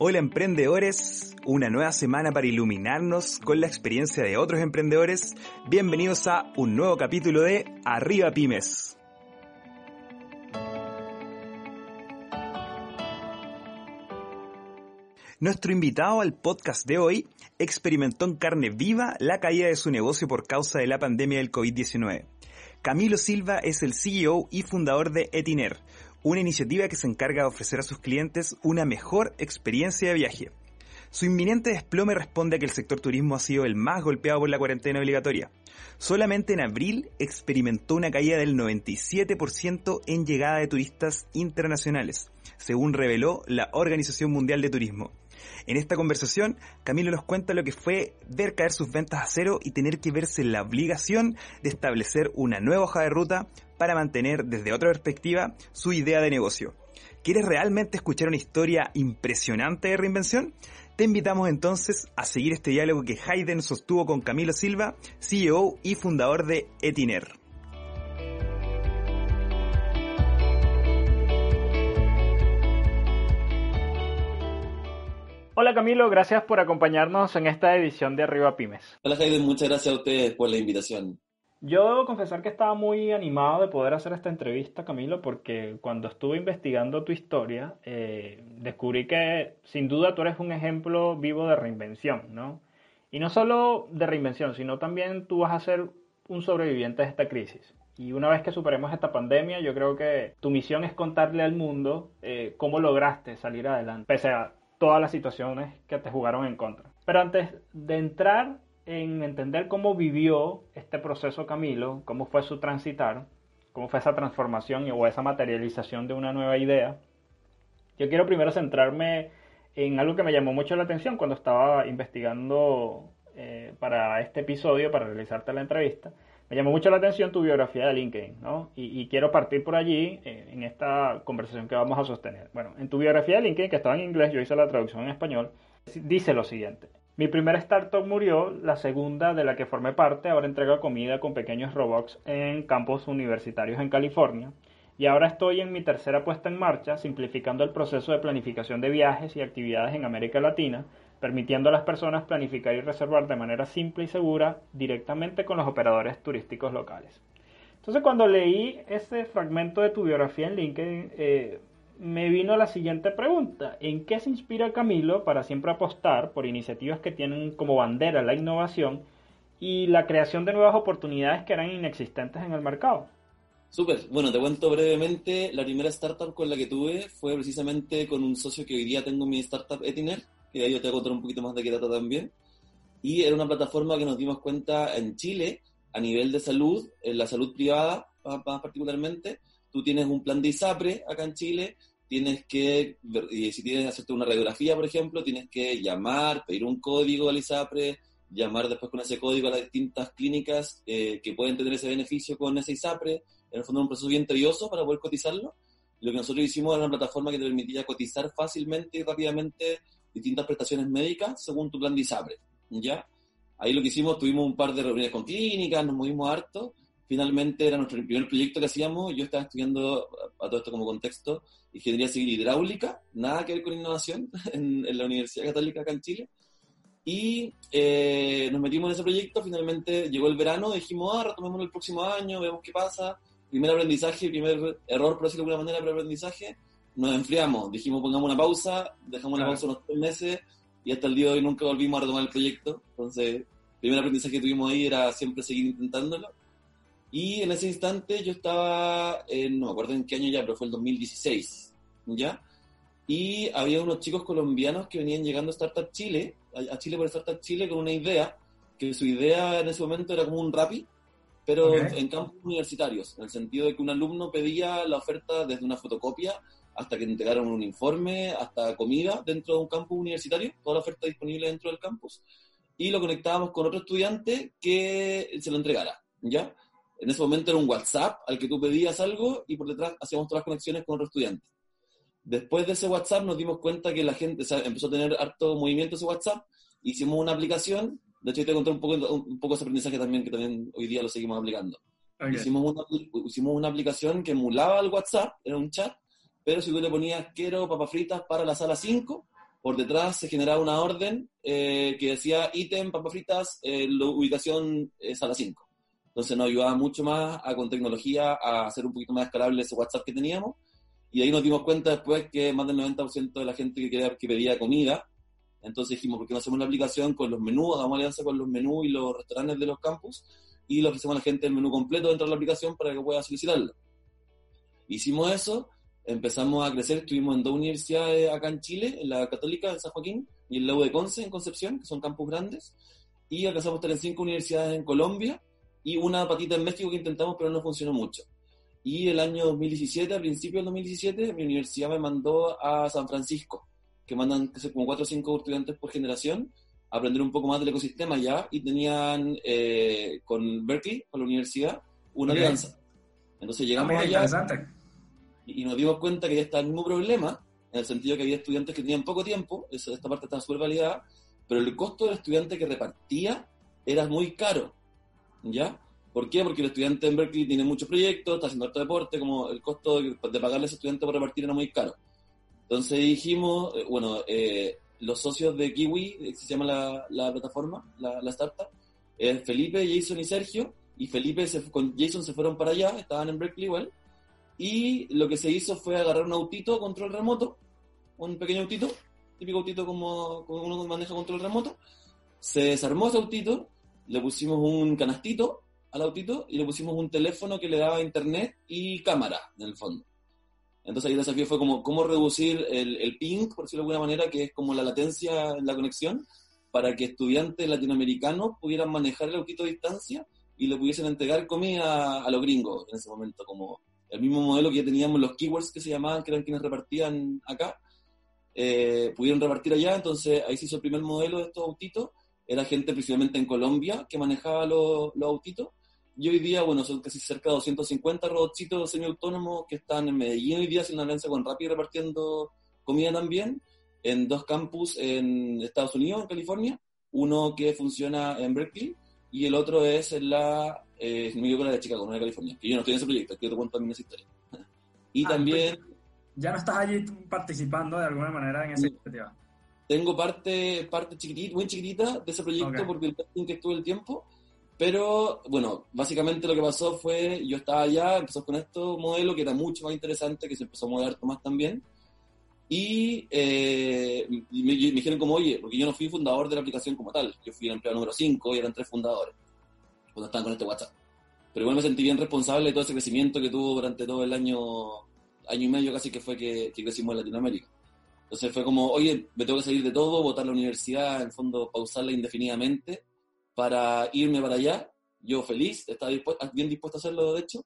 Hola emprendedores, una nueva semana para iluminarnos con la experiencia de otros emprendedores. Bienvenidos a un nuevo capítulo de Arriba Pymes. Nuestro invitado al podcast de hoy experimentó en carne viva la caída de su negocio por causa de la pandemia del COVID-19. Camilo Silva es el CEO y fundador de Etiner, una iniciativa que se encarga de ofrecer a sus clientes una mejor experiencia de viaje. Su inminente desplome responde a que el sector turismo ha sido el más golpeado por la cuarentena obligatoria. Solamente en abril experimentó una caída del 97% en llegada de turistas internacionales, según reveló la Organización Mundial de Turismo. En esta conversación, Camilo nos cuenta lo que fue ver caer sus ventas a cero y tener que verse la obligación de establecer una nueva hoja de ruta para mantener desde otra perspectiva su idea de negocio. ¿Quieres realmente escuchar una historia impresionante de reinvención? Te invitamos entonces a seguir este diálogo que Hayden sostuvo con Camilo Silva, CEO y fundador de Etiner. Hola Camilo, gracias por acompañarnos en esta edición de Arriba Pymes. Hola Hayden, muchas gracias a ustedes por la invitación. Yo debo confesar que estaba muy animado de poder hacer esta entrevista, Camilo, porque cuando estuve investigando tu historia, eh, descubrí que sin duda tú eres un ejemplo vivo de reinvención, ¿no? Y no solo de reinvención, sino también tú vas a ser un sobreviviente de esta crisis. Y una vez que superemos esta pandemia, yo creo que tu misión es contarle al mundo eh, cómo lograste salir adelante, pese a todas las situaciones que te jugaron en contra. Pero antes de entrar en entender cómo vivió este proceso Camilo, cómo fue su transitar, cómo fue esa transformación o esa materialización de una nueva idea, yo quiero primero centrarme en algo que me llamó mucho la atención cuando estaba investigando eh, para este episodio, para realizarte la entrevista. Me llamó mucho la atención tu biografía de LinkedIn, ¿no? Y, quiero partir por allí eh, en esta conversación que vamos a sostener. Bueno, en tu biografía de LinkedIn, que estaba en inglés, yo hice la traducción en español, dice lo siguiente. Mi primera startup murió, la segunda de la que formé parte ahora entrega comida con pequeños robots en campos universitarios en California. Y ahora estoy en mi tercera puesta en marcha, simplificando el proceso de planificación de viajes y actividades en América Latina, permitiendo a las personas planificar y reservar de manera simple y segura directamente con los operadores turísticos locales. Entonces cuando leí ese fragmento de tu biografía en LinkedIn, eh, me vino la siguiente pregunta. ¿En qué se inspira Camilo para siempre apostar por iniciativas que tienen como bandera la innovación y la creación de nuevas oportunidades que eran inexistentes en el mercado? Súper. Bueno, te cuento brevemente. La primera startup con la que tuve fue precisamente con un socio que hoy día tengo mi startup Etiner que ahí yo te voy a contar un poquito más de qué trata también. Y era una plataforma que nos dimos cuenta en Chile, a nivel de salud, en la salud privada más particularmente, tú tienes un plan de ISAPRE acá en Chile, tienes que, si tienes que hacerte una radiografía, por ejemplo, tienes que llamar, pedir un código al ISAPRE, llamar después con ese código a las distintas clínicas eh, que pueden tener ese beneficio con ese ISAPRE, en el fondo es un proceso bien tedioso para poder cotizarlo. Lo que nosotros hicimos era una plataforma que te permitía cotizar fácilmente y rápidamente distintas prestaciones médicas según tu plan de ISAPRE, ¿ya? Ahí lo que hicimos, tuvimos un par de reuniones con clínicas, nos movimos harto, finalmente era nuestro primer proyecto que hacíamos, yo estaba estudiando, a todo esto como contexto, ingeniería civil hidráulica, nada que ver con innovación, en, la Universidad Católica acá en Chile, y eh, nos metimos en ese proyecto, finalmente llegó el verano, dijimos, ah, retomémoslo el próximo año, vemos qué pasa, primer aprendizaje, primer error, por decirlo de alguna manera, primer aprendizaje, nos enfriamos, dijimos pongamos una pausa, dejamos la pausa unos tres meses y hasta el día de hoy nunca volvimos a retomar el proyecto. Entonces, el primer aprendizaje que tuvimos ahí era siempre seguir intentándolo. Y en ese instante yo estaba, en, no me acuerdo en qué año ya, pero fue el 2016, ¿ya? Y había unos chicos colombianos que venían llegando a Startup Chile, a Chile por Startup Chile, con una idea, que su idea en ese momento era como un RAPI, pero en campos universitarios, en el sentido de que un alumno pedía la oferta desde una fotocopia hasta que entregaron un informe, hasta comida dentro de un campus universitario, toda la oferta disponible dentro del campus, y lo conectábamos con otro estudiante que se lo entregara, ¿ya? En ese momento era un WhatsApp al que tú pedías algo y por detrás hacíamos todas las conexiones con otro estudiante. Después de ese WhatsApp nos dimos cuenta que la gente empezó a tener harto movimiento ese WhatsApp, hicimos una aplicación, de hecho te conté un poco, un poco ese aprendizaje también, que también hoy día lo seguimos aplicando. Hicimos, una, hicimos una aplicación que emulaba el WhatsApp, era un chat, pero si tú le ponías quiero papas fritas para la sala 5, por detrás se generaba una orden eh, que decía ítem, papas fritas, eh, ubicación sala 5. Entonces nos ayudaba mucho más con tecnología a hacer un poquito más escalable ese WhatsApp que teníamos. Y ahí nos dimos cuenta después que más del 90% de la gente que, quería, que pedía comida, entonces dijimos, ¿por qué no hacemos una aplicación con los menús? Hagamos alianza con los menús y los restaurantes de los campus y le ofrecemos a la gente el menú completo dentro de la aplicación para que pueda solicitarlo. Hicimos eso empezamos a crecer, estuvimos en dos universidades acá en Chile, en la Católica de San Joaquín y en la U de Conce en Concepción, que son campus grandes, y alcanzamos a estar en cinco universidades en Colombia y una patita en México que intentamos pero no funcionó mucho. Y el año 2017, a principios del 2017, mi universidad me mandó a San Francisco, que mandan como cuatro o cinco estudiantes por generación, a aprender un poco más del ecosistema ya, y tenían eh, con Berkeley, con la universidad, una alianza. Entonces llegamos ah, allá y nos dimos cuenta que ya está el mismo problema, en el sentido que había estudiantes que tenían poco tiempo, eso, esta parte está súper validada, pero el costo del estudiante que repartía era muy caro, ¿ya? ¿Por qué? Porque el estudiante en Berkeley tiene muchos proyectos, está haciendo harto deporte, como el costo de, pagarle a ese estudiante por repartir era muy caro. Entonces dijimos, eh, bueno, eh, los socios de Kiwi, eh, se llama la, la plataforma, la, la startup, Felipe, Jason y Sergio, y Felipe se, con Jason se fueron para allá, estaban en Berkeley igual, y lo que se hizo fue agarrar un autito control remoto, un pequeño autito, típico autito como, como uno maneja control remoto. Se desarmó ese autito, le pusimos un canastito al autito y le pusimos un teléfono que le daba internet y cámara en el fondo. Entonces ahí el desafío fue como cómo reducir el, el ping, por decirlo de alguna manera, que es como la latencia en la conexión, para que estudiantes latinoamericanos pudieran manejar el autito a distancia y le pudiesen entregar comida a los gringos en ese momento, como el mismo modelo que ya teníamos los keywords que se llamaban, que eran quienes repartían acá, eh, pudieron repartir allá, entonces ahí se hizo el primer modelo de estos autitos, era gente principalmente en Colombia que manejaba los, autitos, y hoy día, bueno, son casi cerca de 250 robotcitos semiautónomos que están en Medellín hoy día haciendo alianza con Rappi repartiendo comida también, en dos campus en Estados Unidos, en California, uno que funciona en Berkeley, y el otro es en la eh, me con la de Chicago, no de California, que yo no estoy en ese proyecto, que te cuento también esa historia. y ah, también... Pues, ya no estás allí participando de alguna manera en esa iniciativa. Tengo parte, parte chiquitita, muy chiquitita de ese proyecto porque el testing que estuve el tiempo, pero bueno, básicamente lo que pasó fue, yo estaba allá, empezó con este modelo que era mucho más interesante, que se empezó a mover más también, y, eh, me, me, dijeron como, oye, porque yo no fui fundador de la aplicación como tal, yo fui el empleado número 5 y eran tres fundadores cuando estaban con este WhatsApp. Pero igual me sentí bien responsable de todo ese crecimiento que tuvo durante todo el año, año y medio casi que fue que, crecimos en Latinoamérica. Entonces fue como, oye, me tengo que salir de todo, votar la universidad, en fondo pausarla indefinidamente para irme para allá. Yo feliz, estaba bien dispuesto a hacerlo de hecho.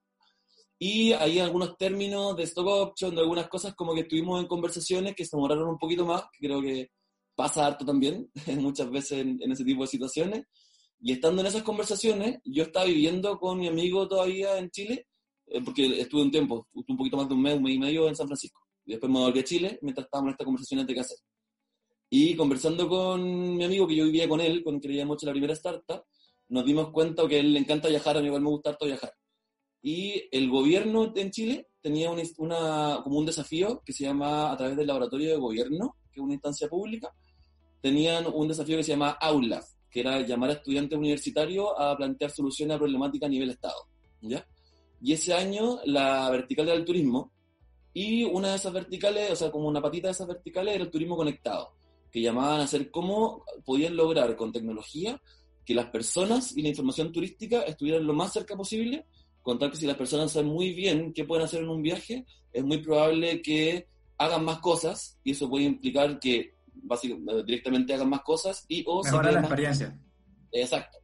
Y hay algunos términos de stock option, de algunas cosas como que estuvimos en conversaciones que se demoraron un poquito más, que creo que pasa harto también muchas veces en ese tipo de situaciones. Y estando en esas conversaciones, yo estaba viviendo con mi amigo todavía en Chile, eh, porque estuve un tiempo, un poquito más de un mes, un mes y medio en San Francisco. Y después me volví a Chile mientras estábamos en estas conversaciones de qué hacer. Y conversando con mi amigo, que yo vivía con él, con el que le la primera startup, nos dimos cuenta que a él le encanta viajar, a mí igual me gusta harto viajar. Y el gobierno en Chile tenía una, una, como un desafío que se llama, a través del laboratorio de gobierno, que es una instancia pública, tenían un desafío que se llama AULA, que era llamar a estudiantes universitarios a plantear soluciones a problemáticas a nivel Estado. ¿ya? Y ese año la vertical era el turismo, y una de esas verticales, o sea, como una patita de esas verticales era el turismo conectado, que llamaban a hacer cómo podían lograr con tecnología que las personas y la información turística estuvieran lo más cerca posible, con tal que si las personas saben muy bien qué pueden hacer en un viaje, es muy probable que hagan más cosas, y eso puede implicar que básicamente, eh, directamente hagan más cosas y o Mejora la experiencia. Exacto.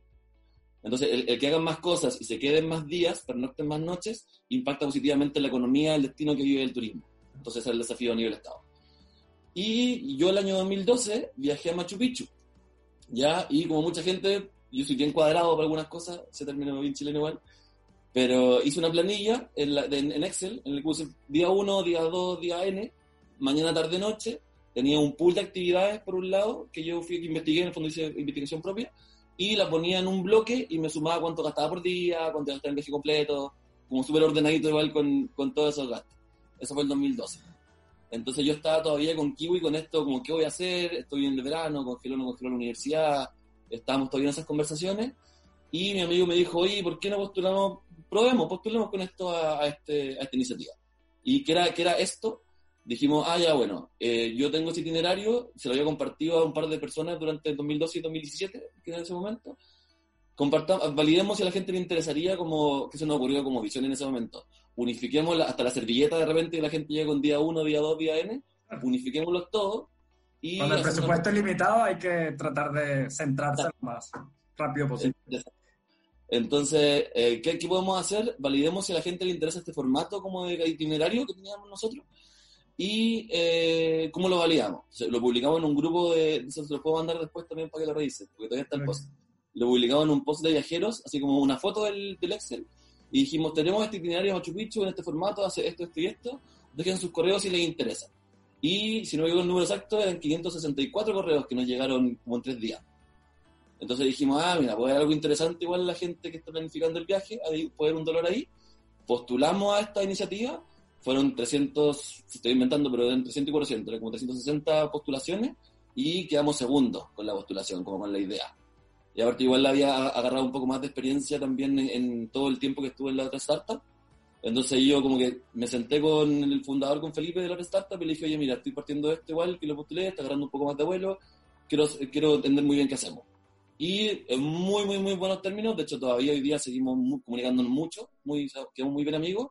Entonces, el, que hagan más cosas y se queden más días, pero no estén más noches, impacta positivamente en la economía, el destino que vive el turismo. Entonces, ese es el desafío a nivel Estado. Y yo el año 2012 viajé a Machu Picchu, ¿ya? Y como mucha gente, yo soy bien cuadrado para algunas cosas, se terminó bien chileno igual, pero hice una planilla en, en Excel, en el que puse día 1, día 2, día N, mañana, tarde, noche, tenía un pool de actividades por un lado, que yo fui que investigué, en el fondo hice investigación propia, y la ponía en un bloque y me sumaba cuánto gastaba por día, cuánto gastaba en viaje completo, como súper ordenadito igual con, con todos esos gastos. Eso fue el 2012. Entonces yo estaba todavía con Kiwi con esto, como, ¿qué voy a hacer? Estoy en el verano, congeló no congeló la universidad, estábamos todavía en esas conversaciones. Y mi amigo me dijo, oye, ¿por qué no postulamos? Probemos, postulemos con esto a, este, a esta iniciativa. ¿Y qué era, qué era esto? Dijimos, ah, ya, bueno, eh, yo tengo ese itinerario, se lo había compartido a un par de personas durante el 2012 y 2017, que era en ese momento. Compartamos, validemos si a la gente le interesaría, como, que se nos ocurrió como visión en ese momento. Unifiquemos hasta la servilleta de repente que la gente llega con día 1, día 2, día N, unifiquémoslos todos. Y Cuando el presupuesto es limitado hay que tratar de centrarse lo más rápido posible. Entonces, eh, ¿qué, ¿qué, podemos hacer? Validemos si a la gente le interesa este formato como de itinerario que teníamos nosotros y eh, cómo lo validamos. lo publicamos en un grupo de, se lo puedo mandar después también para que lo revisen, porque todavía está el post. Lo publicamos en un post de viajeros, así como una foto del, del Excel, y dijimos, tenemos este itinerario Machu Picchu en este formato, hace esto, esto y esto, dejen sus correos si les interesa. Y si no me digo el número exacto, eran 564 correos que nos llegaron como en tres días. Entonces dijimos, ah, mira, puede haber algo interesante igual la gente que está planificando el viaje, puede haber un dolor ahí. Postulamos a esta iniciativa fueron 300, estoy inventando, pero eran 300 y 400, como 360 postulaciones y quedamos segundos con la postulación, como con la idea. Y aparte igual había agarrado un poco más de experiencia también en, todo el tiempo que estuve en la otra startup. Entonces yo como que me senté con el fundador, con Felipe de la otra startup y le dije, oye, mira, estoy partiendo de esto igual, que lo postulé, está agarrando un poco más de vuelo, quiero, quiero entender muy bien qué hacemos. Y en muy, muy, muy buenos términos, de hecho todavía hoy día seguimos comunicándonos mucho, muy, quedamos muy bien amigos,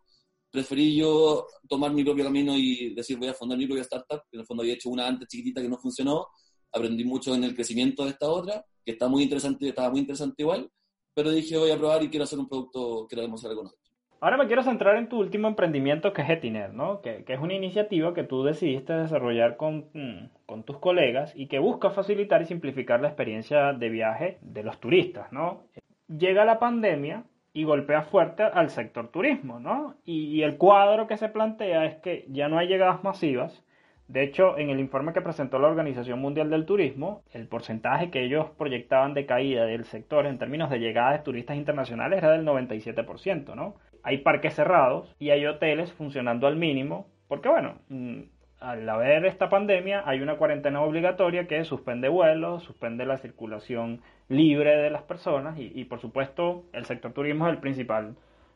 preferí yo tomar mi propio camino y decir voy a fundar mi propia startup, que en el fondo había hecho una antes chiquitita que no funcionó, aprendí mucho en el crecimiento de esta otra, que está muy interesante, estaba muy interesante igual, pero dije voy a probar y quiero hacer un producto que lo demostrar con nosotros. Ahora me quiero centrar en tu último emprendimiento que es Etiner, ¿no? que, que, es una iniciativa que tú decidiste desarrollar con, mm, con, tus colegas y que busca facilitar y simplificar la experiencia de viaje de los turistas. ¿no? Llega la pandemia y golpea fuerte al sector turismo, ¿no? Y, el cuadro que se plantea es que ya no hay llegadas masivas. De hecho, en el informe que presentó la Organización Mundial del Turismo, el porcentaje que ellos proyectaban de caída del sector en términos de llegadas de turistas internacionales era del 97%, ¿no? Hay parques cerrados y hay hoteles funcionando al mínimo, porque bueno, mm, al haber esta pandemia hay una cuarentena obligatoria que suspende vuelos, suspende la circulación libre de las personas y, por supuesto el sector turismo es el principal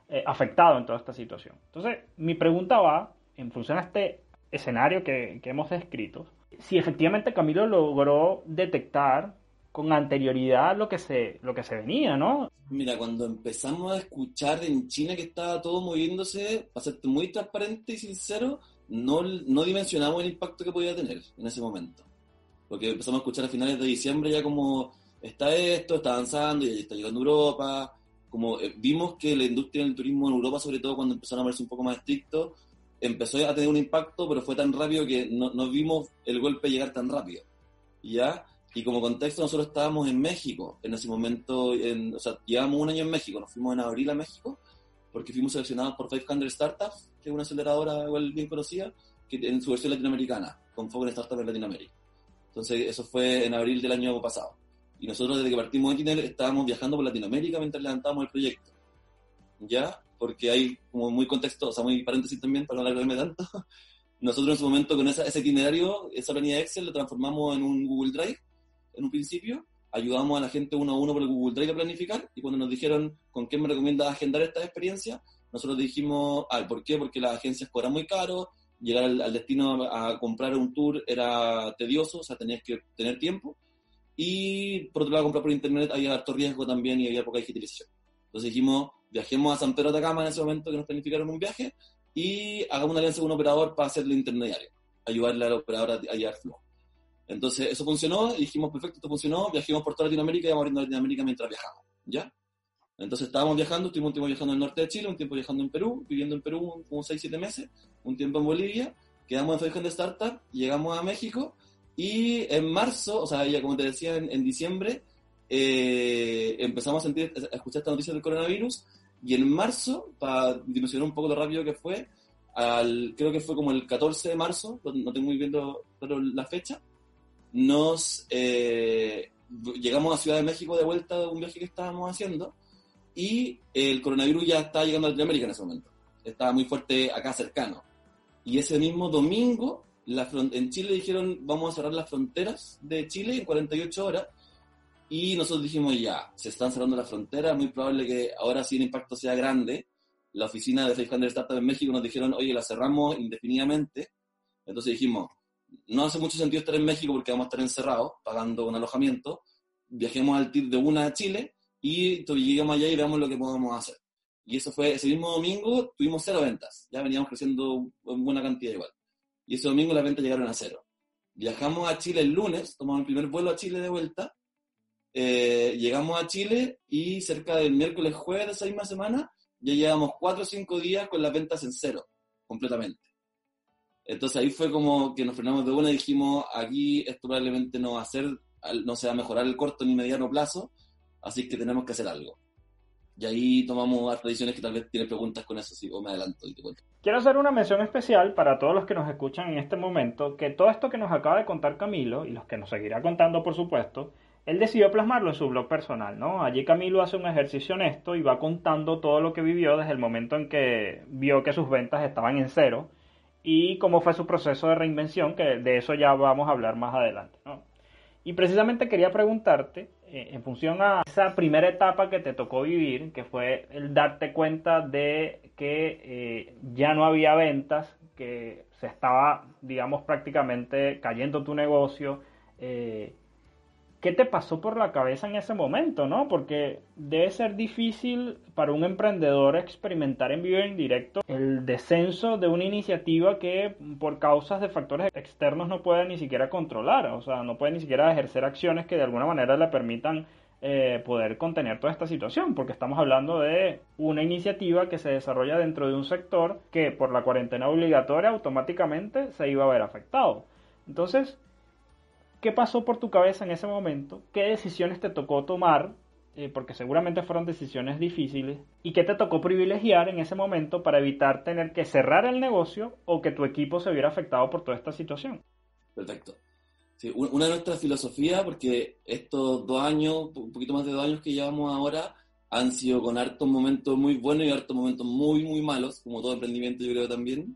eh, afectado en toda esta situación. Entonces mi pregunta va en función a este escenario que, que hemos descrito, si efectivamente Camilo logró detectar con anterioridad lo que se, lo que se venía, ¿no? Mira, cuando empezamos a escuchar en China que estaba todo moviéndose, para ser muy transparente y sincero, no, no dimensionamos el impacto que podía tener en ese momento. Porque empezamos a escuchar a finales de diciembre ya como está esto, está avanzando y está llegando a Europa. Como eh, vimos que la industria del turismo en Europa, sobre todo cuando empezaron a verse un poco más estrictos, empezó a tener un impacto, pero fue tan rápido que no, no vimos el golpe llegar tan rápido. ¿Ya? Y como contexto, nosotros estábamos en México en ese momento, en, o sea, llevamos un año en México, nos fuimos en abril a México, porque fuimos seleccionados por 500 Startups, que es una aceleradora igual bien conocida, que en su versión latinoamericana, con foco en startups en Latinoamérica. Entonces, eso fue en abril del año pasado. Y nosotros desde que partimos de Tinel estábamos viajando por Latinoamérica mientras levantábamos el proyecto. ¿Ya? Porque hay como muy contexto, o sea, muy paréntesis también, para no alargarme tanto. Nosotros en su momento con ese itinerario, esa planilla Excel, lo transformamos en un Google Drive, en un principio, ayudamos a la gente uno a uno por el Google Drive a planificar, y cuando nos dijeron con qué me recomienda agendar esta experiencia, nosotros dijimos, ah, ¿por qué? Porque las agencias cobran muy caro, llegar al, destino a comprar un tour era tedioso, o sea, tenías que tener tiempo, y por otro lado, comprar por internet había alto riesgo también y había poca digitalización. Entonces dijimos, viajemos a San Pedro de Atacama en ese momento que nos planificaron un viaje y hagamos una alianza con un operador para hacerlo intermediario, ayudarle al operador a, llevar flujo. Entonces eso funcionó dijimos, perfecto, esto funcionó, viajemos por toda Latinoamérica y vamos abriendo Latinoamérica mientras viajamos, ¿ya? Entonces estábamos viajando, estuvimos un tiempo viajando en el norte de Chile, un tiempo viajando en Perú, viviendo en Perú como 6-7 meses, un tiempo en Bolivia, quedamos en Federation de Startup, llegamos a México y en marzo, o sea, ya como te decía, en, diciembre, eh, empezamos a, sentir, a escuchar esta noticia del coronavirus. Y en marzo, para dimensionar un poco lo rápido que fue, al, creo que fue como el 14 de marzo, no tengo muy bien pero la fecha, nos eh, llegamos a Ciudad de México de vuelta de un viaje que estábamos haciendo y el coronavirus ya estaba llegando a Latinoamérica en ese momento. Estaba muy fuerte acá cercano. Y ese mismo domingo la en Chile dijeron, vamos a cerrar las fronteras de Chile en 48 horas. Y nosotros dijimos, ya, se están cerrando las fronteras, muy probable que ahora sí el impacto sea grande. La oficina de 600 Startup en México nos dijeron, oye, la cerramos indefinidamente. Entonces dijimos, no hace mucho sentido estar en México porque vamos a estar encerrados, pagando un alojamiento. Viajemos al TIR de una a Chile y lleguemos allá y veamos lo que podemos hacer. Y eso fue, ese mismo domingo tuvimos cero ventas, ya veníamos creciendo en buena cantidad igual. Y ese domingo las ventas llegaron a cero. Viajamos a Chile el lunes, tomamos el primer vuelo a Chile de vuelta, eh, llegamos a Chile y cerca del miércoles, jueves de esa misma semana, ya llevamos cuatro o cinco días con las ventas en cero, completamente. Entonces ahí fue como que nos frenamos de una y dijimos, aquí esto probablemente no va a ser, no se va a mejorar el corto ni mediano plazo, así que tenemos que hacer algo. Y ahí tomamos tradiciones que tal vez tiene preguntas con eso, sí, o me adelanto y te cuento. Quiero hacer una mención especial para todos los que nos escuchan en este momento, que todo esto que nos acaba de contar Camilo, y los que nos seguirá contando por supuesto, él decidió plasmarlo en su blog personal, ¿no? Allí Camilo hace un ejercicio honesto y va contando todo lo que vivió desde el momento en que vio que sus ventas estaban en cero y cómo fue su proceso de reinvención, que de eso ya vamos a hablar más adelante, ¿no? Y precisamente quería preguntarte, eh, en función a esa primera etapa que te tocó vivir, que fue el darte cuenta de que eh, ya no había ventas, que se estaba, digamos, prácticamente cayendo tu negocio, eh, ¿Qué te pasó por la cabeza en ese momento, no? Porque debe ser difícil para un emprendedor experimentar en vivo y en directo el descenso de una iniciativa que por causas de factores externos no puede ni siquiera controlar, o sea, no puede ni siquiera ejercer acciones que de alguna manera le permitan eh, poder contener toda esta situación, porque estamos hablando de una iniciativa que se desarrolla dentro de un sector que por la cuarentena obligatoria automáticamente se iba a ver afectado. Entonces, ¿Qué pasó por tu cabeza en ese momento? ¿Qué decisiones te tocó tomar? Eh, porque seguramente fueron decisiones difíciles. ¿Y qué te tocó privilegiar en ese momento para evitar tener que cerrar el negocio o que tu equipo se viera afectado por toda esta situación? Perfecto. Sí, una de nuestras filosofías, porque estos dos años, un poquito más de dos años que llevamos ahora, han sido con hartos momentos muy buenos y hartos momentos muy, muy malos, como todo emprendimiento yo creo también.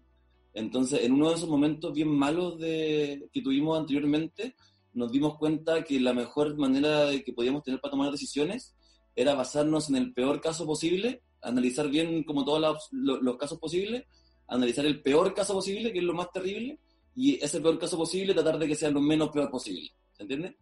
Entonces, en uno de esos momentos bien malos de, que tuvimos anteriormente, nos dimos cuenta que la mejor manera que podíamos tener para tomar decisiones era basarnos en el peor caso posible, analizar bien como todos los, casos posibles, analizar el peor caso posible, que es lo más terrible, y ese peor caso posible tratar de que sea lo menos peor posible. ¿Se entiende?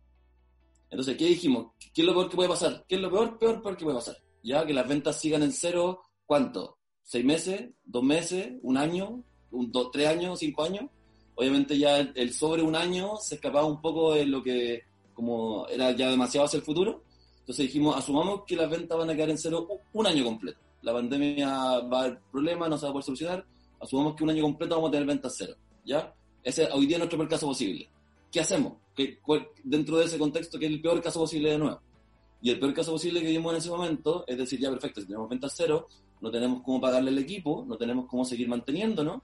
Entonces, ¿qué dijimos? ¿Qué es lo peor que puede pasar? ¿Qué es lo peor, peor, peor que puede pasar? Ya que las ventas sigan en cero, ¿cuánto? ¿Seis meses? ¿Dos meses? ¿Un año? Un, dos, ¿Tres años? ¿Cinco años? Obviamente ya el, sobre un año se escapaba un poco de lo que como era ya demasiado hacia el futuro. Entonces dijimos, asumamos que las ventas van a quedar en cero un año completo. La pandemia va a haber problemas, no se va a poder solucionar. Asumamos que un año completo vamos a tener ventas cero. ¿Ya? Ese hoy día es nuestro peor caso posible. ¿Qué hacemos? ¿Qué, dentro de ese contexto, ¿qué es el peor caso posible de nuevo? Y el peor caso posible que vimos en ese momento es decir, ya perfecto, si tenemos ventas cero, no tenemos cómo pagarle al equipo, no tenemos cómo seguir manteniéndonos,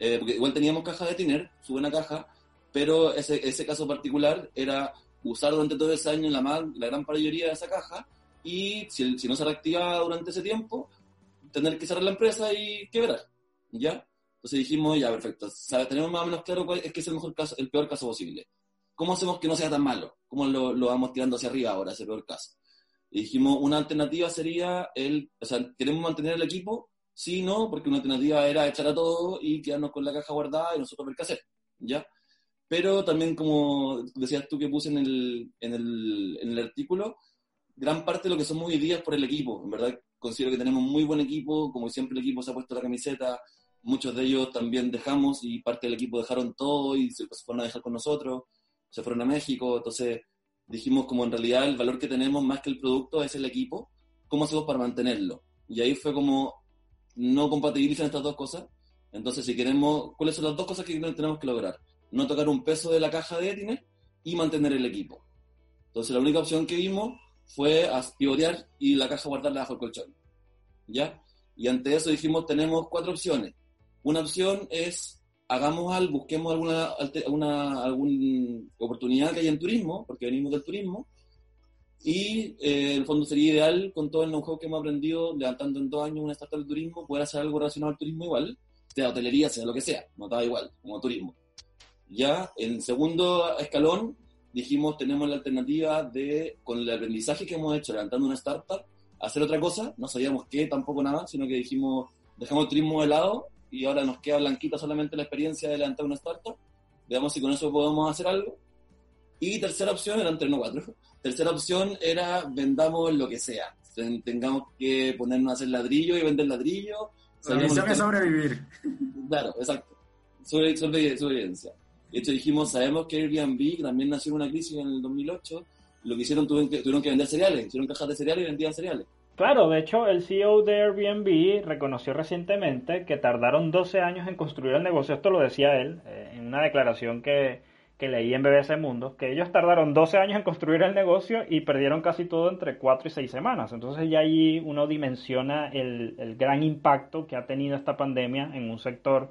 eh, porque igual teníamos caja de Tiner, su buena caja, pero ese, ese caso particular era usar durante todo ese año la, la gran mayoría de esa caja y si, si no se reactivaba durante ese tiempo, tener que cerrar la empresa y quebrar, ¿ya? Entonces dijimos, ya, perfecto, tenemos más o menos claro cuál es que es el, mejor caso, el peor caso posible. ¿Cómo hacemos que no sea tan malo? ¿Cómo lo, lo vamos tirando hacia arriba ahora, ese peor caso? Y dijimos, una alternativa sería el, o sea, queremos mantener el equipo, Sí, no, porque una alternativa era echar a todo y quedarnos con la caja guardada y nosotros ver qué hacer, ¿ya? Pero también, como decías tú que puse en el, en el, en el artículo, gran parte de lo que somos hoy día es por el equipo. En verdad, considero que tenemos muy buen equipo, como siempre el equipo se ha puesto la camiseta, muchos de ellos también dejamos y parte del equipo dejaron todo y se fueron a dejar con nosotros, se fueron a México, entonces dijimos como en realidad el valor que tenemos más que el producto es el equipo, ¿cómo hacemos para mantenerlo? Y ahí fue como no compatibilizan estas dos cosas. Entonces, si queremos, ¿cuáles son las dos cosas que tenemos que lograr? No tocar un peso de la caja de Etiner y mantener el equipo. Entonces, la única opción que vimos fue pivotear y la caja guardarla bajo el colchón. ¿Ya? Y ante eso dijimos, tenemos cuatro opciones. Una opción es, hagamos algo, busquemos alguna, alguna, alguna oportunidad que haya en turismo, porque venimos del turismo, y eh, el fondo sería ideal, con todo el know-how que hemos aprendido, levantando en dos años una startup de turismo, poder hacer algo relacionado al turismo igual, sea hotelería, sea lo que sea, no está igual, como turismo. Ya, en segundo escalón, dijimos, tenemos la alternativa de, con el aprendizaje que hemos hecho levantando una startup, hacer otra cosa, no sabíamos qué, tampoco nada, sino que dijimos, dejamos el turismo de lado y ahora nos queda blanquita solamente la experiencia de levantar una startup, veamos si con eso podemos hacer algo. Y tercera opción, eran tres, no cuatro, tercera opción era vendamos lo que sea, tengamos que ponernos a hacer ladrillo y vender ladrillo. La misión es sobrevivir. Claro, exacto, sobre, sobrevivencia. De hecho dijimos, sabemos que Airbnb, también nació en una crisis en el 2008, lo que hicieron tuvieron que, tuvieron que vender cereales, hicieron cajas de cereales y vendían cereales. Claro, de hecho el CEO de Airbnb reconoció recientemente que tardaron 12 años en construir el negocio, esto lo decía él eh, en una declaración que, que leí en BBC Mundo, que ellos tardaron 12 años en construir el negocio y perdieron casi todo entre 4 y 6 semanas. Entonces ya allí uno dimensiona el, el gran impacto que ha tenido esta pandemia en un sector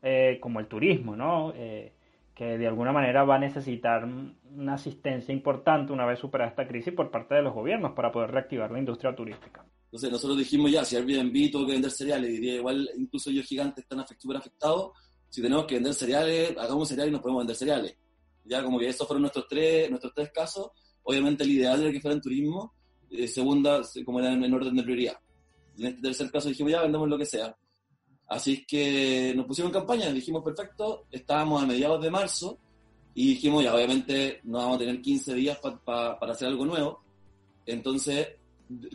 eh, como el turismo, ¿no? Eh, que de alguna manera va a necesitar una asistencia importante una vez superada esta crisis por parte de los gobiernos para poder reactivar la industria turística. Entonces nosotros dijimos ya, si Airbnb tuvo que vender cereales, diría igual incluso ellos gigantes están súper afectados, si tenemos que vender cereales, hagamos cereales y nos podemos vender cereales. Ya como que estos fueron nuestros tres, nuestros tres casos, obviamente el ideal era que fuera en turismo, eh, segunda, como era en orden de prioridad. En este tercer caso dijimos ya, vendemos lo que sea. Así que nos pusimos en campaña, dijimos perfecto, estábamos a mediados de marzo y dijimos ya obviamente no vamos a tener 15 días para hacer algo nuevo. Entonces,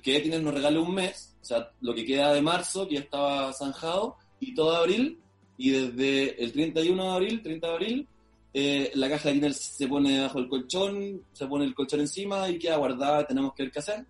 que Etiner nos regale un mes, o sea, lo que queda de marzo, que ya estaba zanjado, y todo abril, y desde el 31 de abril, 30 de abril, eh, la caja de Etiner se pone debajo del colchón, se pone el colchón encima y queda guardada, tenemos que ver qué hacer.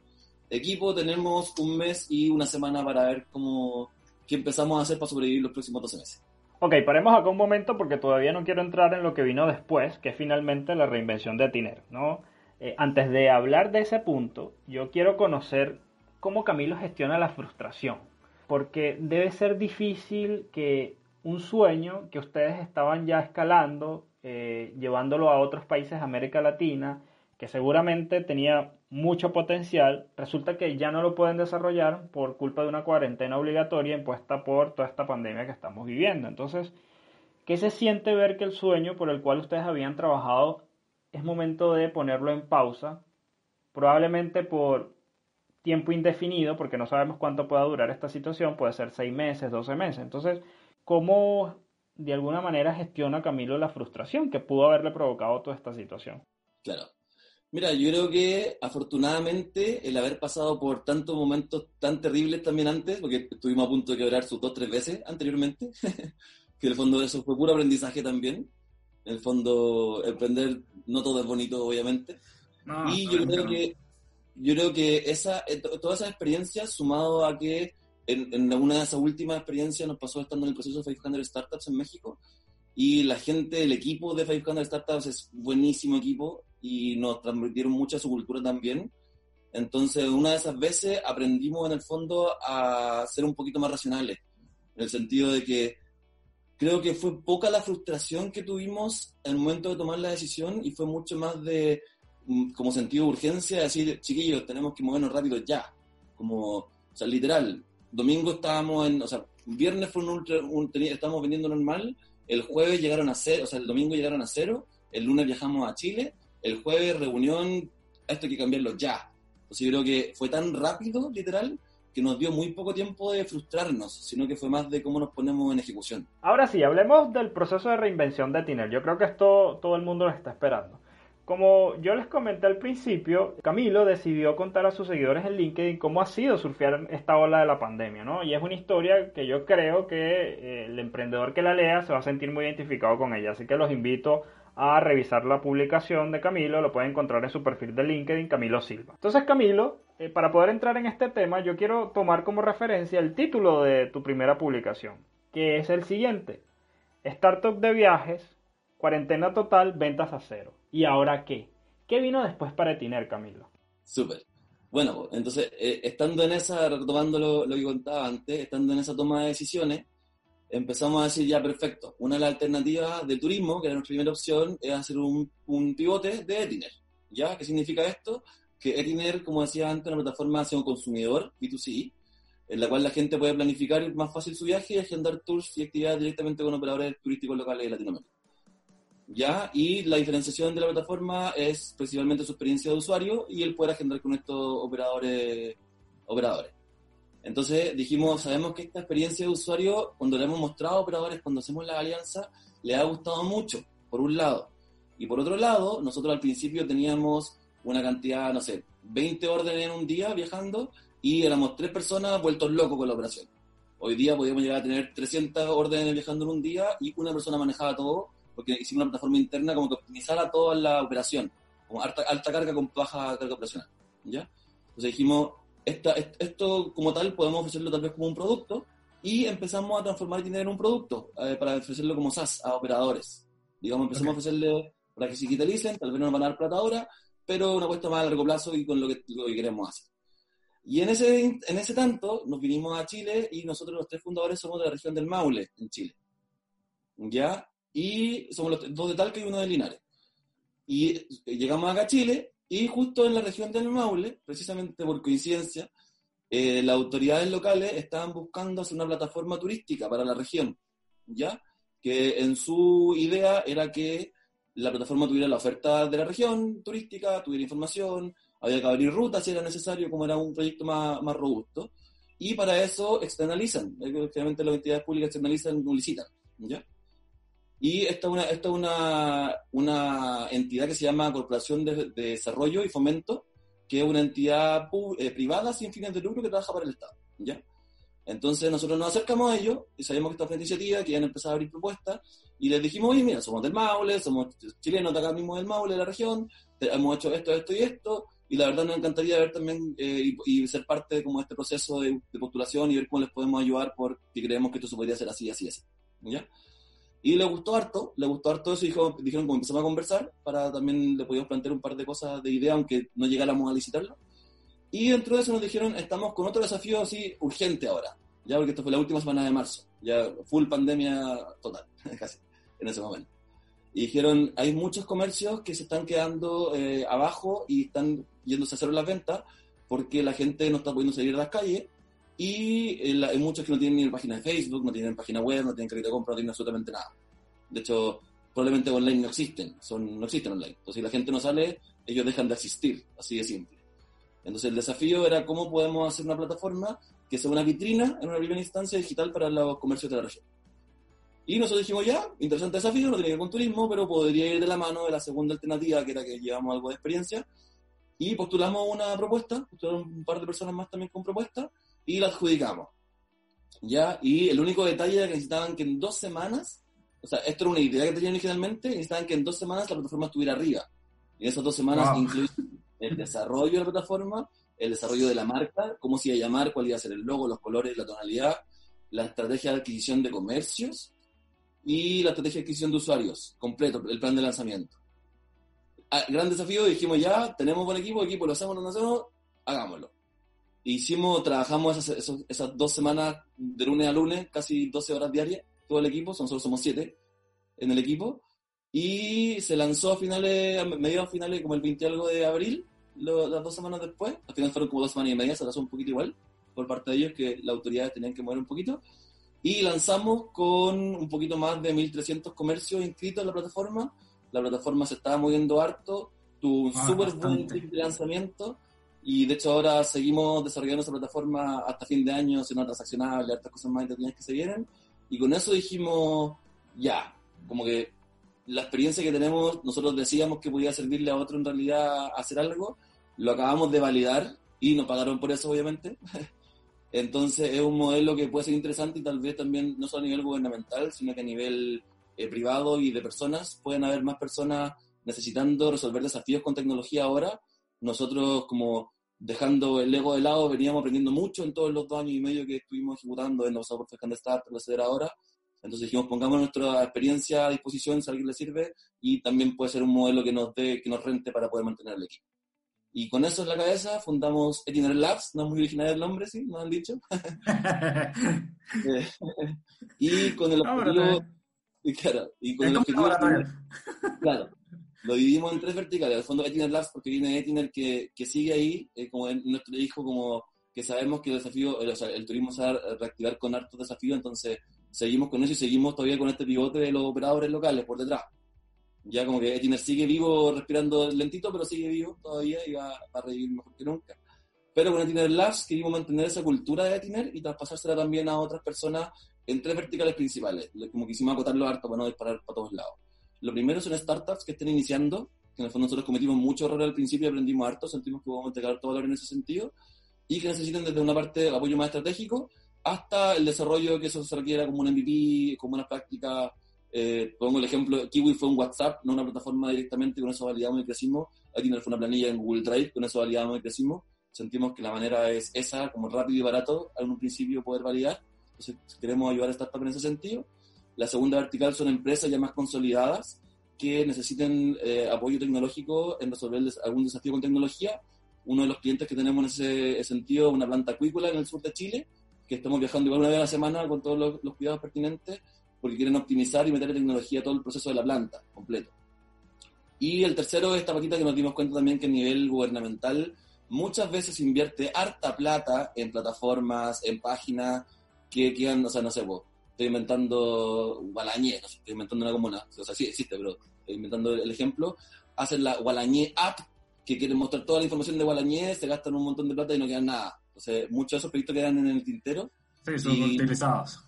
Equipo, tenemos un mes y una semana para ver cómo que empezamos a hacer para sobrevivir los próximos 12 meses. Ok, paremos acá un momento porque todavía no quiero entrar en lo que vino después, que es finalmente la reinvención de Tiner, ¿no? Eh, antes de hablar de ese punto, yo quiero conocer cómo Camilo gestiona la frustración, porque debe ser difícil que un sueño que ustedes estaban ya escalando, eh, llevándolo a otros países de América Latina, que seguramente tenía mucho potencial, resulta que ya no lo pueden desarrollar por culpa de una cuarentena obligatoria impuesta por toda esta pandemia que estamos viviendo. Entonces, ¿qué se siente ver que el sueño por el cual ustedes habían trabajado es momento de ponerlo en pausa? Probablemente por tiempo indefinido, porque no sabemos cuánto pueda durar esta situación, puede ser seis meses, doce meses. Entonces, ¿cómo de alguna manera gestiona Camilo la frustración que pudo haberle provocado toda esta situación? Claro, Mira, yo creo que afortunadamente el haber pasado por tantos momentos tan terribles también antes, porque estuvimos a punto de quebrar sus dos, tres veces anteriormente, que en el fondo eso fue puro aprendizaje también. En el fondo, emprender no todo es bonito, obviamente. y yo creo que yo creo que esa, todas esas experiencias, sumado a que en, en, una de esas últimas experiencias nos pasó estando en el proceso de 500 Startups en México, y la gente, el equipo de 500 Startups es buenísimo equipo, y nos transmitieron mucha su cultura también. Entonces, una de esas veces aprendimos en el fondo a ser un poquito más racionales, en el sentido de que creo que fue poca la frustración que tuvimos en el momento de tomar la decisión y fue mucho más de mm, como sentido de urgencia, de decir, chiquillos, tenemos que movernos rápido ya, como, o sea, literal, domingo estábamos en, o sea, viernes fue un, ultra, un estábamos vendiendo normal, el jueves llegaron a cero, o sea, el domingo llegaron a cero, el lunes viajamos a Chile el jueves reunión, esto hay que cambiarlo ya. Entonces yo creo que fue tan rápido, literal, que nos dio muy poco tiempo de frustrarnos, sino que fue más de cómo nos ponemos en ejecución. Ahora sí, hablemos del proceso de reinvención de Tiner. Yo creo que esto todo el mundo lo está esperando. Como yo les comenté al principio, Camilo decidió contar a sus seguidores en LinkedIn cómo ha sido surfear esta ola de la pandemia, ¿no? Y es una historia que yo creo que eh, el emprendedor que la lea se va a sentir muy identificado con ella, así que los invito a revisar la publicación de Camilo, lo pueden encontrar en su perfil de LinkedIn, Camilo Silva. Entonces, Camilo, eh, para poder entrar en este tema, yo quiero tomar como referencia el título de tu primera publicación, que es el siguiente. Startup de viajes, cuarentena total, ventas a cero. ¿Y ahora qué? ¿Qué vino después para Etiner, Camilo? Súper. Bueno, entonces, eh, estando en esa, retomando lo, lo que contaba antes, estando en esa toma de decisiones, empezamos a decir, ya, perfecto, una de las alternativas de turismo, que era nuestra primera opción, es hacer un, un pivote de Etiner. ¿Ya? ¿Qué significa esto? Que Etiner, como decía antes, es una plataforma hacia un consumidor, B2C, en la cual la gente puede planificar más fácil su viaje y agendar tours y actividades directamente con operadores turísticos locales de Latinoamérica. ¿Ya? Y la diferenciación de la plataforma es principalmente su experiencia de usuario y el poder agendar con estos operadores. operadores. Entonces dijimos, sabemos que esta experiencia de usuario, cuando le hemos mostrado a operadores, cuando hacemos la alianza, le ha gustado mucho, por un lado. Y por otro lado, nosotros al principio teníamos una cantidad, no sé, 20 órdenes en un día viajando y éramos tres personas vueltos locos con la operación. Hoy día podíamos llegar a tener 300 órdenes viajando en un día y una persona manejaba todo, porque hicimos una plataforma interna como que optimizara toda la operación, como alta, alta carga con baja carga operacional. ¿ya? Entonces dijimos, esta, esto como tal podemos ofrecerlo tal vez como un producto y empezamos a transformar y tener un producto eh, para ofrecerlo como SaaS a operadores. Digamos, empezamos a ofrecerle para que se digitalicen, tal vez no nos van a dar plata ahora, pero una apuesta más a largo plazo y con lo que, lo que queremos hacer. Y en ese, en ese tanto nos vinimos a Chile y nosotros los tres fundadores somos de la región del Maule, en Chile. ¿Ya? Y somos los dos de Talca y uno de Linares. Y llegamos acá a Chile y justo en la región del Maule, precisamente por coincidencia, eh, las autoridades locales estaban buscando hacer una plataforma turística para la región, ¿ya? Que en su idea era que la plataforma tuviera la oferta de la región turística, tuviera información, había que abrir rutas si era necesario, como era un proyecto más, más robusto. Y para eso externalizan, efectivamente las entidades públicas externalizan, publicitan, ¿ya? Y esta es una, esta una, una entidad que se llama Corporación de, Desarrollo y Fomento, que es una entidad eh, privada sin fines de lucro que trabaja para el Estado. ¿ya? Entonces nosotros nos acercamos a ellos y sabíamos que esta una iniciativa, que iban a empezar a abrir propuestas, y les dijimos, oye, mira, somos del Maule, somos chilenos de acá mismo del Maule, de la región, hemos hecho esto, esto y esto, y la verdad nos encantaría ver también eh, y, ser parte de como este proceso de, de, postulación y ver cómo les podemos ayudar porque creemos que esto se podría hacer así, así, así. ¿ya? Y le gustó harto, le gustó harto eso y dijo, dijeron como empezamos a conversar para también le podíamos plantear un par de cosas de idea, aunque no llegáramos a licitarlo. Y dentro de eso nos dijeron, estamos con otro desafío así urgente ahora, ya porque esto fue la última semana de marzo, ya full pandemia total, casi, en ese momento. Y dijeron, hay muchos comercios que se están quedando eh, abajo y están yéndose a hacer las ventas porque la gente no está pudiendo salir a las calles y eh, hay muchos que no tienen ni página de Facebook, no tienen página web, no tienen crédito de compra, no tienen absolutamente nada. De hecho, probablemente online no existen, son, no existen online. Entonces, si la gente no sale, ellos dejan de existir, así de simple. Entonces, el desafío era cómo podemos hacer una plataforma que sea una vitrina en una primera instancia digital para los comercios de la región. Y nosotros dijimos, ya, interesante desafío, no tiene que ver con turismo, pero podría ir de la mano de la segunda alternativa, que era que llevamos algo de experiencia. Y postulamos una propuesta, postularon un par de personas más también con propuesta, y la adjudicamos. ¿Ya? Y el único detalle era que necesitaban que en dos semanas, o sea, esto era una idea que tenían originalmente, necesitaban que en dos semanas la plataforma estuviera arriba. Y en esas dos semanas wow. el desarrollo de la plataforma, el desarrollo de la marca, cómo se iba a llamar, cuál iba a ser el logo, los colores, la tonalidad, la estrategia de adquisición de comercios y la estrategia de adquisición de usuarios, completo, el plan de lanzamiento. Ah, gran desafío, dijimos ya, tenemos buen equipo, equipo lo hacemos, lo hacemos, hagámoslo hicimos, trabajamos esas, esas, dos semanas de lunes a lunes, casi 12 horas diarias, todo el equipo, nosotros somos siete en el equipo, y se lanzó a finales, a mediados finales, como el 20 algo de abril, lo, las dos semanas después, al final fueron como dos semanas y media, se lanzó un poquito igual, por parte de ellos, que las autoridades tenían que mover un poquito, y lanzamos con un poquito más de 1.300 comercios inscritos en la plataforma, la plataforma se estaba moviendo harto, tuvo un ah, súper buen lanzamiento, y de hecho ahora seguimos desarrollando esa plataforma hasta fin de año, siendo transaccionable, hartas cosas más entretenidas que se vienen. Y con eso dijimos, ya, como que la experiencia que tenemos, nosotros decíamos que podía servirle a otro en realidad hacer algo, lo acabamos de validar y nos pagaron por eso, obviamente. Entonces es un modelo que puede ser interesante y tal vez también no solo a nivel gubernamental, sino que a nivel eh, privado y de personas. Pueden haber más personas necesitando resolver desafíos con tecnología ahora nosotros como dejando el ego de lado, veníamos aprendiendo mucho en todos los dos años y medio que estuvimos ejecutando en los por de Start, la ahora. Entonces dijimos, pongamos nuestra experiencia a disposición si a alguien le sirve y también puede ser un modelo que nos dé, que nos rente para poder mantener el equipo. Y con eso en la cabeza fundamos Etiner Labs, no es muy original el nombre, sí, nos han dicho. Eh, y con el objetivo... Y claro, y con el objetivo... Claro, lo dividimos en tres verticales. Al fondo Etiner Labs, porque viene Etiner que, que sigue ahí, eh, como nuestro hijo, como que sabemos que el desafío, el, o sea, el turismo se va a reactivar con hartos desafíos, entonces seguimos con eso y seguimos todavía con este pivote de los operadores locales por detrás. Ya como que Etiner sigue vivo, respirando lentito, pero sigue vivo todavía y va, a revivir mejor que nunca. Pero con Etiner Labs queríamos mantener esa cultura de Etiner y traspasársela también a otras personas en tres verticales principales, como quisimos acotarlo harto para no disparar para todos lados. Lo primero son startups que estén iniciando, que en el fondo nosotros cometimos muchos errores al principio aprendimos harto, sentimos que podemos entregar todo valor en ese sentido, y que necesiten desde una parte apoyo más estratégico hasta el desarrollo que eso se requiera como un MVP, como una práctica. Eh, pongo el ejemplo, Kiwi fue un WhatsApp, no una plataforma directamente, con eso validamos y crecimos. Aquí fue una planilla en Google Drive, con eso validamos y crecimos. Sentimos que la manera es esa, como rápido y barato, en un principio poder validar. Entonces, queremos ayudar a startups en ese sentido. La segunda vertical son empresas ya más consolidadas que necesiten eh, apoyo tecnológico en resolver algún desafío con tecnología. Uno de los clientes que tenemos en ese sentido, una planta acuícola en el sur de Chile, que estamos viajando igual una vez a la semana con todos los, cuidados pertinentes, porque quieren optimizar y meter tecnología a todo el proceso de la planta completo. Y el tercero es esta patita que nos dimos cuenta también que a nivel gubernamental muchas veces invierte harta plata en plataformas, en páginas que quedan, o sea, no sé, vos, estoy inventando Gualañé, no sé, estoy inventando una comuna, o sea, sí existe, pero estoy inventando el ejemplo, hacen la Gualañé App, que quieren mostrar toda la información de Gualañé, se gastan un montón de plata y no quedan nada. Entonces, muchos de esos proyectos quedan en el tintero. Sí, son utilizados.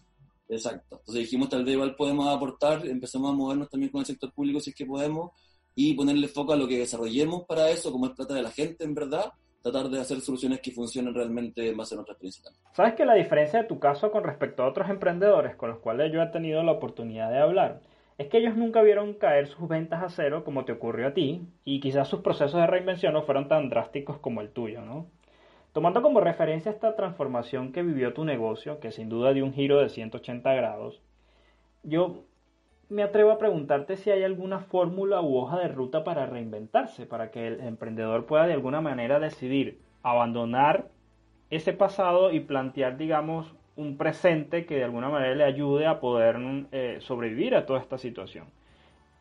Exacto. Entonces dijimos, tal vez igual podemos aportar, empezamos a movernos también con el sector público si es que podemos, y ponerle foco a lo que desarrollemos para eso, como es plata de la gente en verdad, tratar de hacer soluciones que funcionen realmente en base experiencia. ¿Sabes que la diferencia de tu caso con respecto a otros emprendedores con los cuales yo he tenido la oportunidad de hablar es que ellos nunca vieron caer sus ventas a cero como te ocurrió a ti y quizás sus procesos de reinvención no fueron tan drásticos como el tuyo, ¿no? Tomando como referencia esta transformación que vivió tu negocio, que sin duda dio un giro de 180 grados, yo me atrevo a preguntarte si hay alguna fórmula u hoja de ruta para reinventarse, para que el emprendedor pueda de alguna manera decidir abandonar ese pasado y plantear, digamos, un presente que de alguna manera le ayude a poder eh, sobrevivir a toda esta situación.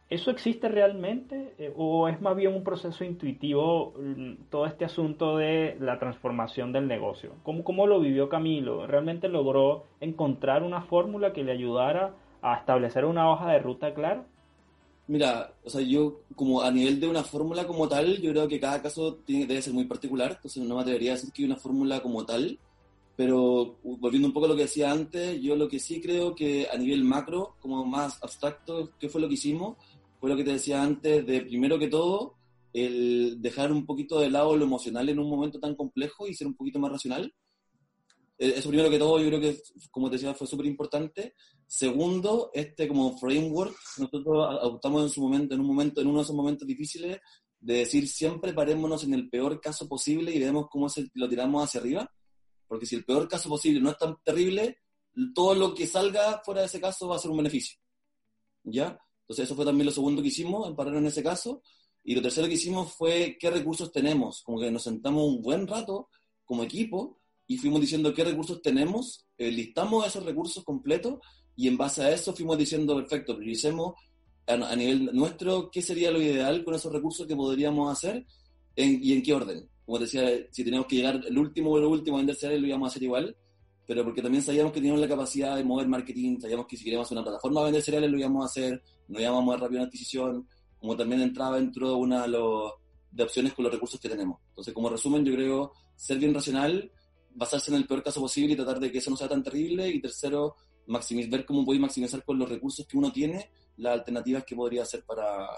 ¿Eso existe realmente eh, o es más bien un proceso intuitivo mm, todo este asunto de la transformación del negocio? ¿Cómo, ¿Cómo lo vivió Camilo? ¿Realmente logró encontrar una fórmula que le ayudara a establecer una hoja de ruta clara? Mira, o sea, yo como a nivel de una fórmula como tal, yo creo que cada caso tiene, debe ser muy particular, entonces no me atrevería a decir que hay una fórmula como tal, pero volviendo un poco a lo que decía antes, yo lo que sí creo que a nivel macro, como más abstracto, ¿qué fue lo que hicimos? Fue lo que te decía antes, de primero que todo, el dejar un poquito de lado lo emocional en un momento tan complejo y ser un poquito más racional. Eh, eso primero que todo, yo creo que, como te decía, fue súper importante. Segundo, este como framework, nosotros adoptamos en su momento, en un momento, en uno de esos momentos difíciles, de decir siempre parémonos en el peor caso posible y vemos cómo se, lo tiramos hacia arriba, porque si el peor caso posible no es tan terrible, todo lo que salga fuera de ese caso va a ser un beneficio. ¿Ya? Entonces eso fue también lo segundo que hicimos, en parar en ese caso. Y lo tercero que hicimos fue qué recursos tenemos, como que nos sentamos un buen rato como equipo y fuimos diciendo qué recursos tenemos, eh, listamos esos recursos completos y en base a eso fuimos diciendo, perfecto, prioricemos a, nivel nuestro qué sería lo ideal con esos recursos que podríamos hacer y en qué orden. Como decía, si teníamos que llegar el último o el último a vender cereales, lo íbamos a hacer igual, pero porque también sabíamos que teníamos la capacidad de mover marketing, sabíamos que si queríamos hacer una plataforma a vender cereales, lo íbamos a hacer, no íbamos a mover rápido una adquisición, como también entraba dentro de una de, de opciones con los recursos que tenemos. Entonces, como resumen, yo creo ser bien racional, basarse en el peor caso posible y tratar de que eso no sea tan terrible, y tercero, maximizar, ver cómo podéis maximizar con los recursos que uno tiene las alternativas que podría hacer para,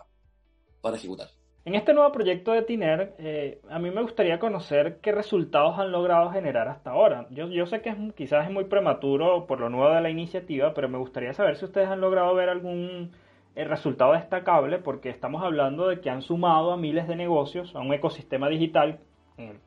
para ejecutar. En este nuevo proyecto de Tiner, eh, a mí me gustaría conocer qué resultados han logrado generar hasta ahora. Yo, yo sé que es, quizás es muy prematuro por lo nuevo de la iniciativa, pero me gustaría saber si ustedes han logrado ver algún eh, resultado destacable, porque estamos hablando de que han sumado a miles de negocios a un ecosistema digital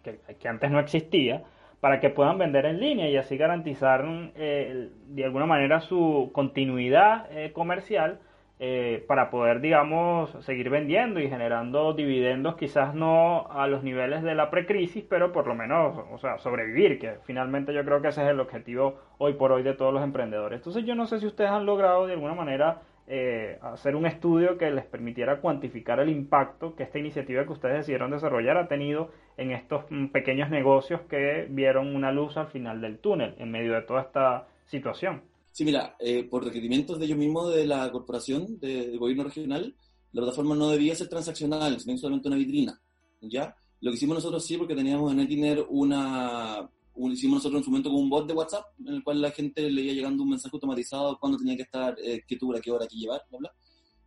que, que antes no existía, para que puedan vender en línea y así garantizar eh, de alguna manera su continuidad eh, comercial eh, para poder, digamos, seguir vendiendo y generando dividendos, quizás no a los niveles de la precrisis, pero por lo menos, o sea, sobrevivir, que finalmente yo creo que ese es el objetivo hoy por hoy de todos los emprendedores. Entonces yo no sé si ustedes han logrado de alguna manera eh, hacer un estudio que les permitiera cuantificar el impacto que esta iniciativa que ustedes decidieron desarrollar ha tenido en estos mm, pequeños negocios que vieron una luz al final del túnel en medio de toda esta situación. Sí, mira, eh, por requerimientos de ellos mismos de la corporación, del gobierno regional, la plataforma no debía ser transaccional, sino solamente una vitrina, ¿ya? Lo que hicimos nosotros sí, porque teníamos en Etiner una, hicimos nosotros en su momento con un bot de WhatsApp, en el cual la gente le iba llegando un mensaje automatizado cuando tenía que estar, eh, qué tuvo, qué hora, qué llevar, bla, bla.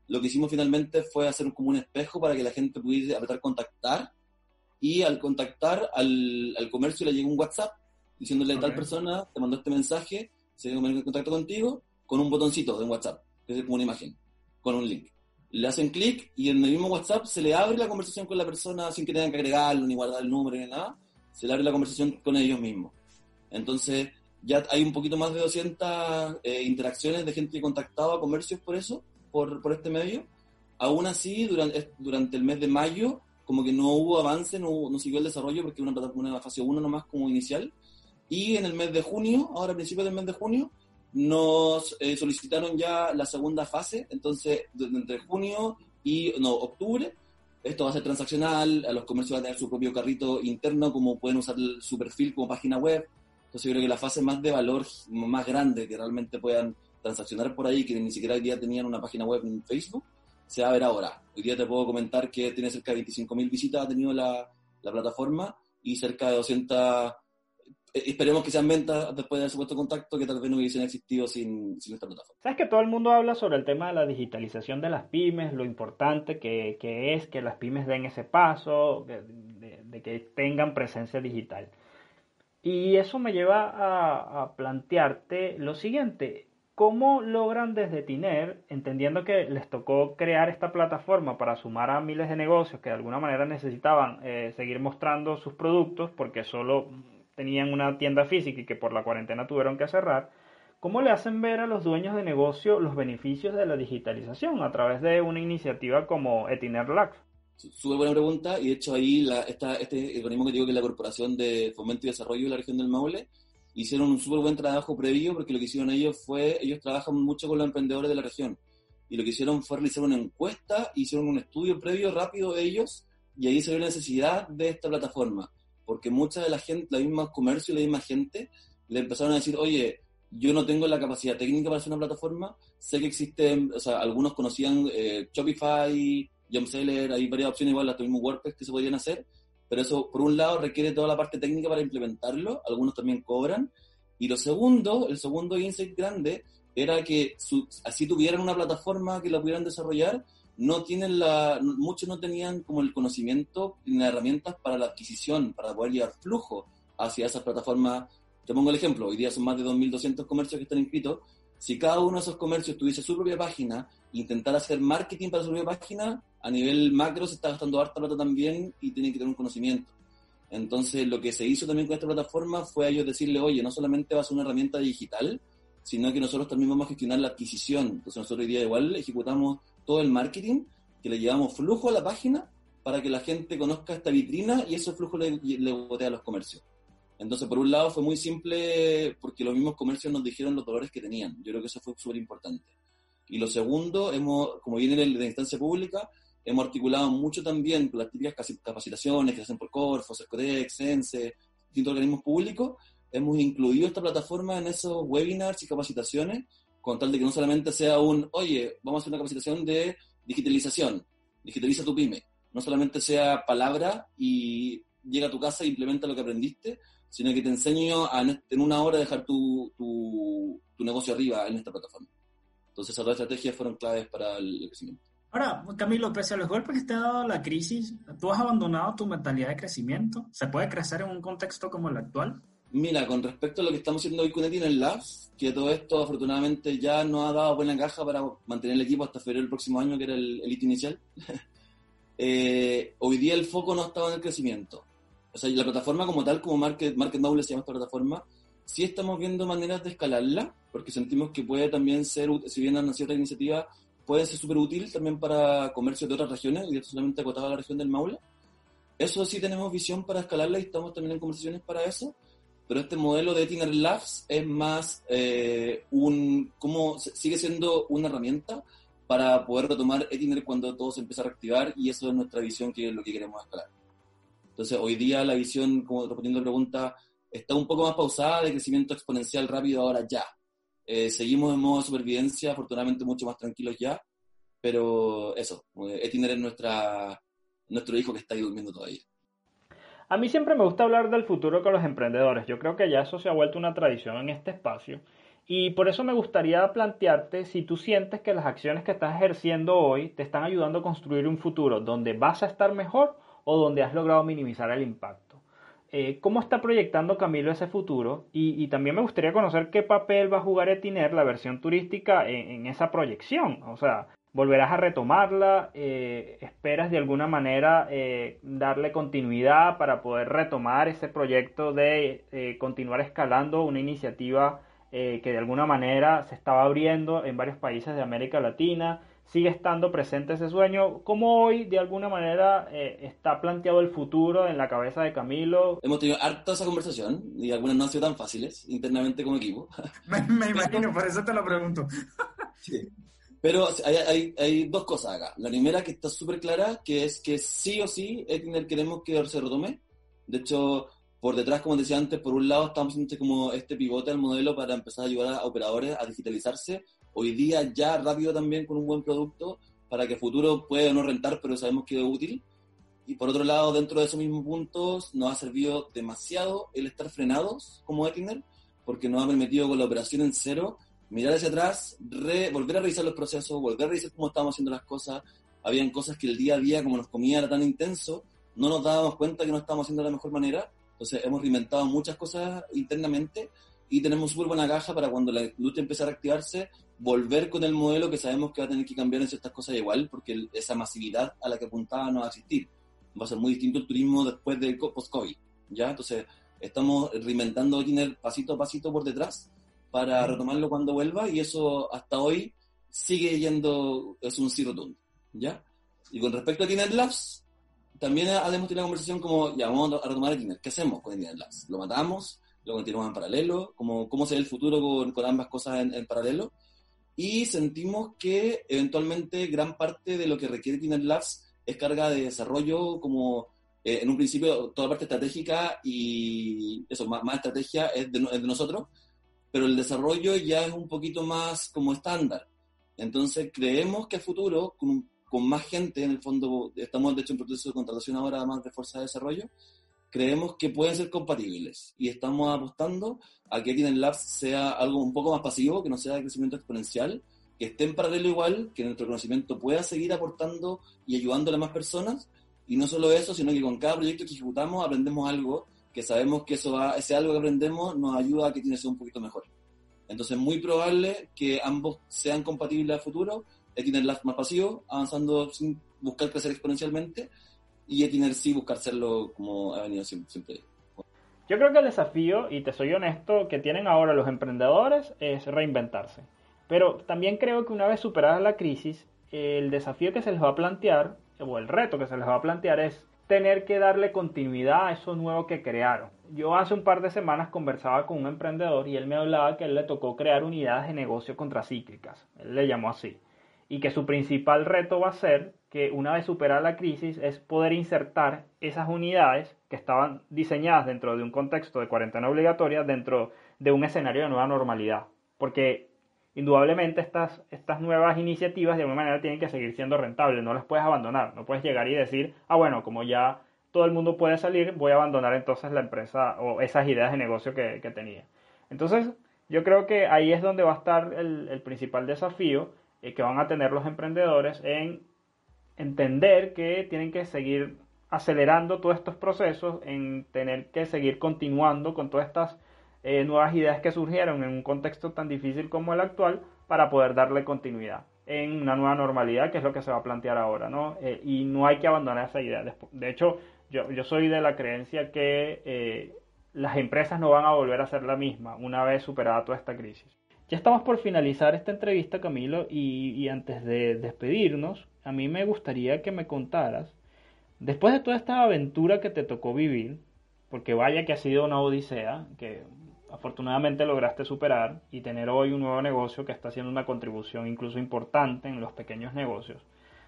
Lo que hicimos finalmente fue hacer como un espejo para que la gente pudiera apretar contactar y al contactar al, al comercio le llegó un WhatsApp diciéndole a tal persona, te mandó este mensaje, se dio en contacto contigo, con un botoncito de WhatsApp, que es como una imagen, con un link. Le hacen clic y en el mismo WhatsApp se le abre la conversación con la persona sin que tengan que agregarlo, ni guardar el número, ni nada. Se le abre la conversación con ellos mismos. Entonces, ya hay un poquito más de 200 eh, interacciones de gente que contactaba comercios por eso, por, por este medio. Aún así, durante, durante el mes de mayo, como que no hubo avance, no, no siguió el desarrollo porque una, una fase 1 nomás como inicial. Y en el mes de junio, ahora a principios del mes de junio, nos eh, solicitaron ya la segunda fase, entonces entre junio y no, octubre, esto va a ser transaccional, los comercios van a tener su propio carrito interno, como pueden usar su perfil como página web. Entonces yo creo que la fase más de valor, más grande, que realmente puedan transaccionar por ahí, que ni siquiera hoy día tenían una página web en Facebook, se va a ver ahora. Hoy día te puedo comentar que tiene cerca de 25.000 visitas, ha tenido la, la plataforma y cerca de 200 eh, esperemos que sean ventas después del supuesto contacto que tal vez no hubiesen existido sin, sin esta plataforma. Sabes que todo el mundo habla sobre el tema de la digitalización de las pymes, lo importante que, que es que las pymes den ese paso, de, que tengan presencia digital. Y eso me lleva a, a plantearte lo siguiente. ¿Cómo logran desde Tiner, entendiendo que les tocó crear esta plataforma para sumar a miles de negocios que de alguna manera necesitaban eh, seguir mostrando sus productos porque solo tenían una tienda física y que por la cuarentena tuvieron que cerrar, ¿cómo le hacen ver a los dueños de negocio los beneficios de la digitalización a través de una iniciativa como Etiner Lax? Súper buena pregunta, y de hecho ahí la, esta, este organismo que digo que es la Corporación de Fomento y Desarrollo de la región del Maule, hicieron un súper buen trabajo previo porque lo que hicieron ellos fue, ellos trabajan mucho con los emprendedores de la región, y lo que hicieron fue realizar una encuesta, hicieron un estudio previo rápido de ellos, y ahí se vio la necesidad de esta plataforma porque mucha de la gente, la misma comercio y la misma gente, le empezaron a decir, oye, yo no tengo la capacidad técnica para hacer una plataforma, sé que existen, o sea, algunos conocían eh, Shopify, Jumpseller, hay varias opciones igual, hasta mismo WordPress que se podrían hacer, pero eso por un lado requiere toda la parte técnica para implementarlo, algunos también cobran, y lo segundo, el segundo insight grande, era que así tuvieran una plataforma que la pudieran desarrollar, no tienen la, muchos no tenían como el conocimiento ni las herramientas para la adquisición, para poder llevar flujo hacia esas plataformas. Te pongo el ejemplo, hoy día son más de 2.200 comercios que están inscritos. Si cada uno de esos comercios tuviese su propia página, intentar hacer marketing para su propia página, a nivel macro se está gastando harta plata también y tienen que tener un conocimiento. Entonces, lo que se hizo también con esta plataforma fue a ellos decirle, oye, no solamente va a una herramienta digital, sino que nosotros también vamos a gestionar la adquisición. Entonces, nosotros hoy día igual ejecutamos todo el marketing, que le llevamos flujo a la página para que la gente conozca esta vitrina y ese flujo le, le botea a los comercios. Entonces, por un lado fue muy simple porque los mismos comercios nos dijeron los dolores que tenían. Yo creo que eso fue súper importante. Y lo segundo, hemos, como viene de la instancia pública, hemos articulado mucho también las típicas capacitaciones que se hacen por Corfo, Cercodex, Sense, distintos organismos públicos. Hemos incluido esta plataforma en esos webinars y capacitaciones con tal de que no solamente sea un, oye, vamos a hacer una capacitación de digitalización, digitaliza tu pyme, no solamente sea palabra y llega a tu casa e implementa lo que aprendiste, sino que te enseño a en una hora dejar tu, tu, negocio arriba en esta plataforma. Entonces esas dos estrategias fueron claves para el crecimiento. Ahora, Camilo, pese a los golpes que te ha dado la crisis, ¿tú has abandonado tu mentalidad de crecimiento? ¿Se puede crecer en un contexto como el actual? Mira, con respecto a lo que estamos haciendo hoy con el Labs, que todo esto afortunadamente ya nos ha dado buena caja para mantener el equipo hasta febrero del próximo año, que era el, hito inicial, eh, hoy día el foco no estaba en el crecimiento. O sea, la plataforma como tal, como Market, Market Noble se llama esta plataforma, sí estamos viendo maneras de escalarla, porque sentimos que puede también ser, si bien han cierta iniciativa, puede ser súper útil también para comercio de otras regiones, y solamente acotado a la región del Maule. Eso sí tenemos visión para escalarla y estamos también en conversaciones para eso pero este modelo de Etiner Labs es más eh, un, como sigue siendo una herramienta para poder retomar Etiner cuando todo se empieza a reactivar y eso es nuestra visión que es lo que queremos escalar. Entonces hoy día la visión, como respondiendo la pregunta, está un poco más pausada de crecimiento exponencial rápido ahora ya. Eh, seguimos en modo de supervivencia, afortunadamente mucho más tranquilos ya, pero eso, Etiner es nuestra, nuestro hijo que está ahí durmiendo todavía. A mí siempre me gusta hablar del futuro con los emprendedores. Yo creo que ya eso se ha vuelto una tradición en este espacio. Y por eso me gustaría plantearte si tú sientes que las acciones que estás ejerciendo hoy te están ayudando a construir un futuro donde vas a estar mejor o donde has logrado minimizar el impacto. Eh, ¿Cómo está proyectando Camilo ese futuro? Y, también me gustaría conocer qué papel va a jugar Etiner, la versión turística, en esa proyección. O sea, volverás a retomarla, eh, esperas de alguna manera eh, darle continuidad para poder retomar ese proyecto de eh, continuar escalando una iniciativa que de alguna manera se estaba abriendo en varios países de América Latina, sigue estando presente ese sueño, ¿cómo hoy de alguna manera está planteado el futuro en la cabeza de Camilo? Hemos tenido harta esa conversación y algunas no han sido tan fáciles internamente como equipo. me, me imagino, por eso te lo pregunto. sí. Pero hay, hay, dos cosas acá. La primera que está súper clara, que es que sí o sí Etiner queremos que se retome. De hecho, por detrás, como decía antes, por un lado estamos haciendo como este pivote al modelo para empezar a ayudar a operadores a digitalizarse. Hoy día ya rápido también con un buen producto para que futuro pueda no rentar, pero sabemos que es útil. Y por otro lado, dentro de esos mismos puntos, nos ha servido demasiado el estar frenados como Etiner, porque nos ha permitido con la operación en cero mirar hacia atrás, volver a revisar los procesos, volver a revisar cómo estábamos haciendo las cosas. Habían cosas que el día a día, como nos comía, era tan intenso, no nos dábamos cuenta que no estábamos haciendo de la mejor manera. Entonces hemos reinventado muchas cosas internamente y tenemos súper buena caja para cuando la industria empiece a activarse, volver con el modelo que sabemos que va a tener que cambiar en ciertas cosas igual, porque esa masividad a la que apuntaba no va a existir. Va a ser muy distinto el turismo después del post-COVID, ¿ya? Entonces, estamos reinventando Tiner pasito a pasito por detrás para retomarlo cuando vuelva y eso hasta hoy sigue yendo, es un zero rotundo, ¿ya? Y con respecto a Tiner Labs, también hemos tenido una conversación como, ya, vamos a retomar el Tiner, ¿qué hacemos con Tiner Labs? ¿Lo matamos? ¿Lo continuamos en paralelo? ¿Cómo, cómo se ve el futuro con, con ambas cosas en, paralelo? Y sentimos que eventualmente gran parte de lo que requiere Tiner Labs es carga de desarrollo como eh, en un principio toda la parte estratégica y eso, más, más estrategia es de, es de nosotros, pero el desarrollo ya es un poquito más como estándar. Entonces creemos que a futuro, con, con, más gente, en el fondo, estamos de hecho en proceso de contratación ahora más de fuerza de desarrollo, creemos que pueden ser compatibles y estamos apostando a que Tienen Labs sea algo un poco más pasivo, que no sea de crecimiento exponencial, que esté en paralelo igual, que nuestro conocimiento pueda seguir aportando y ayudando a más personas, y no solo eso, sino que con cada proyecto que ejecutamos aprendemos algo que sabemos que eso va, ese algo que aprendemos nos ayuda a que tiene que ser un poquito mejor. Entonces es muy probable que ambos sean compatibles a futuro, Etiner Labs más pasivo, avanzando sin buscar crecer exponencialmente, y Etiner sí buscar serlo como ha venido siempre. Yo creo que el desafío, y te soy honesto, que tienen ahora los emprendedores es reinventarse. Pero también creo que una vez superada la crisis, el desafío que se les va a plantear, o el reto que se les va a plantear es tener que darle continuidad a eso nuevo que crearon. Yo hace un par de semanas conversaba con un emprendedor y él me hablaba que él le tocó crear unidades de negocio contracíclicas, él le llamó así, y que su principal reto va a ser que una vez superada la crisis es poder insertar esas unidades que estaban diseñadas dentro de un contexto de cuarentena obligatoria dentro de un escenario de nueva normalidad. Porque indudablemente estas, estas nuevas iniciativas de alguna manera tienen que seguir siendo rentables, no las puedes abandonar, no puedes llegar y decir, ah, bueno, como ya todo el mundo puede salir, voy a abandonar entonces la empresa o esas ideas de negocio que, tenía. Entonces, yo creo que ahí es donde va a estar el, principal desafío eh, que van a tener los emprendedores en entender que tienen que seguir acelerando todos estos procesos, en tener que seguir continuando con todas estas eh, nuevas ideas que surgieron en un contexto tan difícil como el actual para poder darle continuidad en una nueva normalidad, que es lo que se va a plantear ahora, ¿no? Eh, y no hay que abandonar esa idea. De hecho, yo, yo soy de la creencia que eh, las empresas no van a volver a ser la misma una vez superada toda esta crisis. Ya estamos por finalizar esta entrevista, Camilo, y, y antes de despedirnos, a mí me gustaría que me contaras, después de toda esta aventura que te tocó vivir, porque vaya que ha sido una odisea, que afortunadamente lograste superar y tener hoy un nuevo negocio que está haciendo una contribución incluso importante en los pequeños negocios.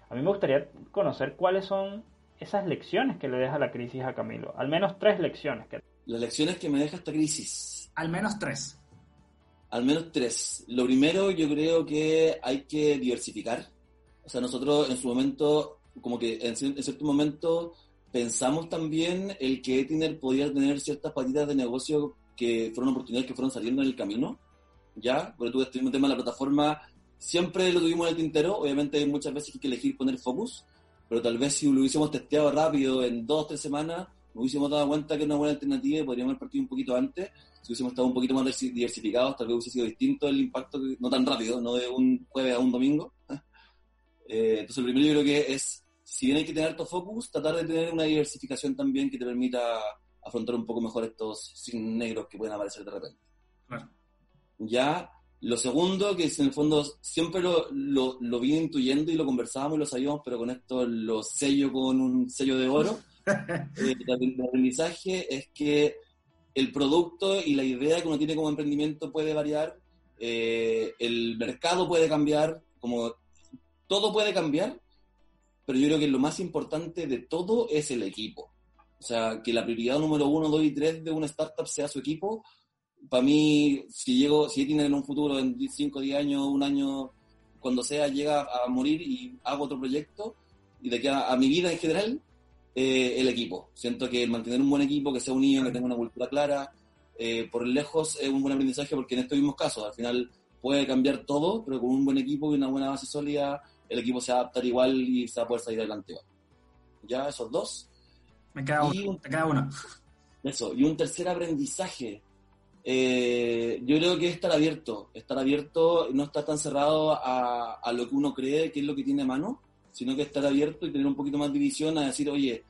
A mí me gustaría conocer cuáles son esas lecciones que le deja la crisis a Camilo. Al menos tres lecciones. Que... Las lecciones que me deja esta crisis. Al menos tres. Al menos tres. Lo primero yo creo que hay que diversificar. O sea, nosotros en su momento, como que en, cierto momento pensamos también el que Etiner podía tener ciertas patitas de negocio que fueron oportunidades que fueron saliendo en el camino, ¿ya? Porque tú estuvimos tema de la plataforma, siempre lo tuvimos en el tintero, obviamente muchas veces hay que elegir poner focus, pero tal vez si lo hubiésemos testeado rápido en dos o tres semanas, nos hubiésemos dado cuenta que era una buena alternativa y podríamos haber partido un poquito antes, si hubiésemos estado un poquito más diversificados, tal vez hubiese sido distinto el impacto, no tan rápido, no de un jueves a un domingo. Eh, entonces, lo primero yo creo que es, si bien hay que tener tu focus, tratar de tener una diversificación también que te permita afrontar un poco mejor estos sin negros que pueden aparecer de repente. Ya, lo segundo, que en el fondo siempre lo, lo, lo vine intuyendo y lo conversábamos y lo sabíamos, pero con esto lo sello con un sello de oro, eh, el aprendizaje es que el producto y la idea que uno tiene como emprendimiento puede variar, eh, el mercado puede cambiar, como todo puede cambiar, pero yo creo que lo más importante de todo es el equipo. O sea, que la prioridad número uno, dos y tres de una startup sea su equipo. Para mí, si llego, si tiene en un futuro, en 5, 10 años, un año, cuando sea, llega a morir y hago otro proyecto, y de que a mi vida en general, eh, el equipo. Siento que mantener un buen equipo, que sea unido, que tenga una cultura clara, eh, por lejos es un buen aprendizaje porque en estos mismos casos, al final puede cambiar todo, pero con un buen equipo y una buena base sólida, el equipo se va a adaptar igual y se va a poder salir adelante. Ya, esos dos. Me queda uno. uno. Eso, y un tercer aprendizaje. Eh, yo creo que es estar abierto, estar abierto, no estar tan cerrado a, a lo que uno cree que es lo que tiene a mano, sino que estar abierto y tener un poquito más de visión a decir, oye,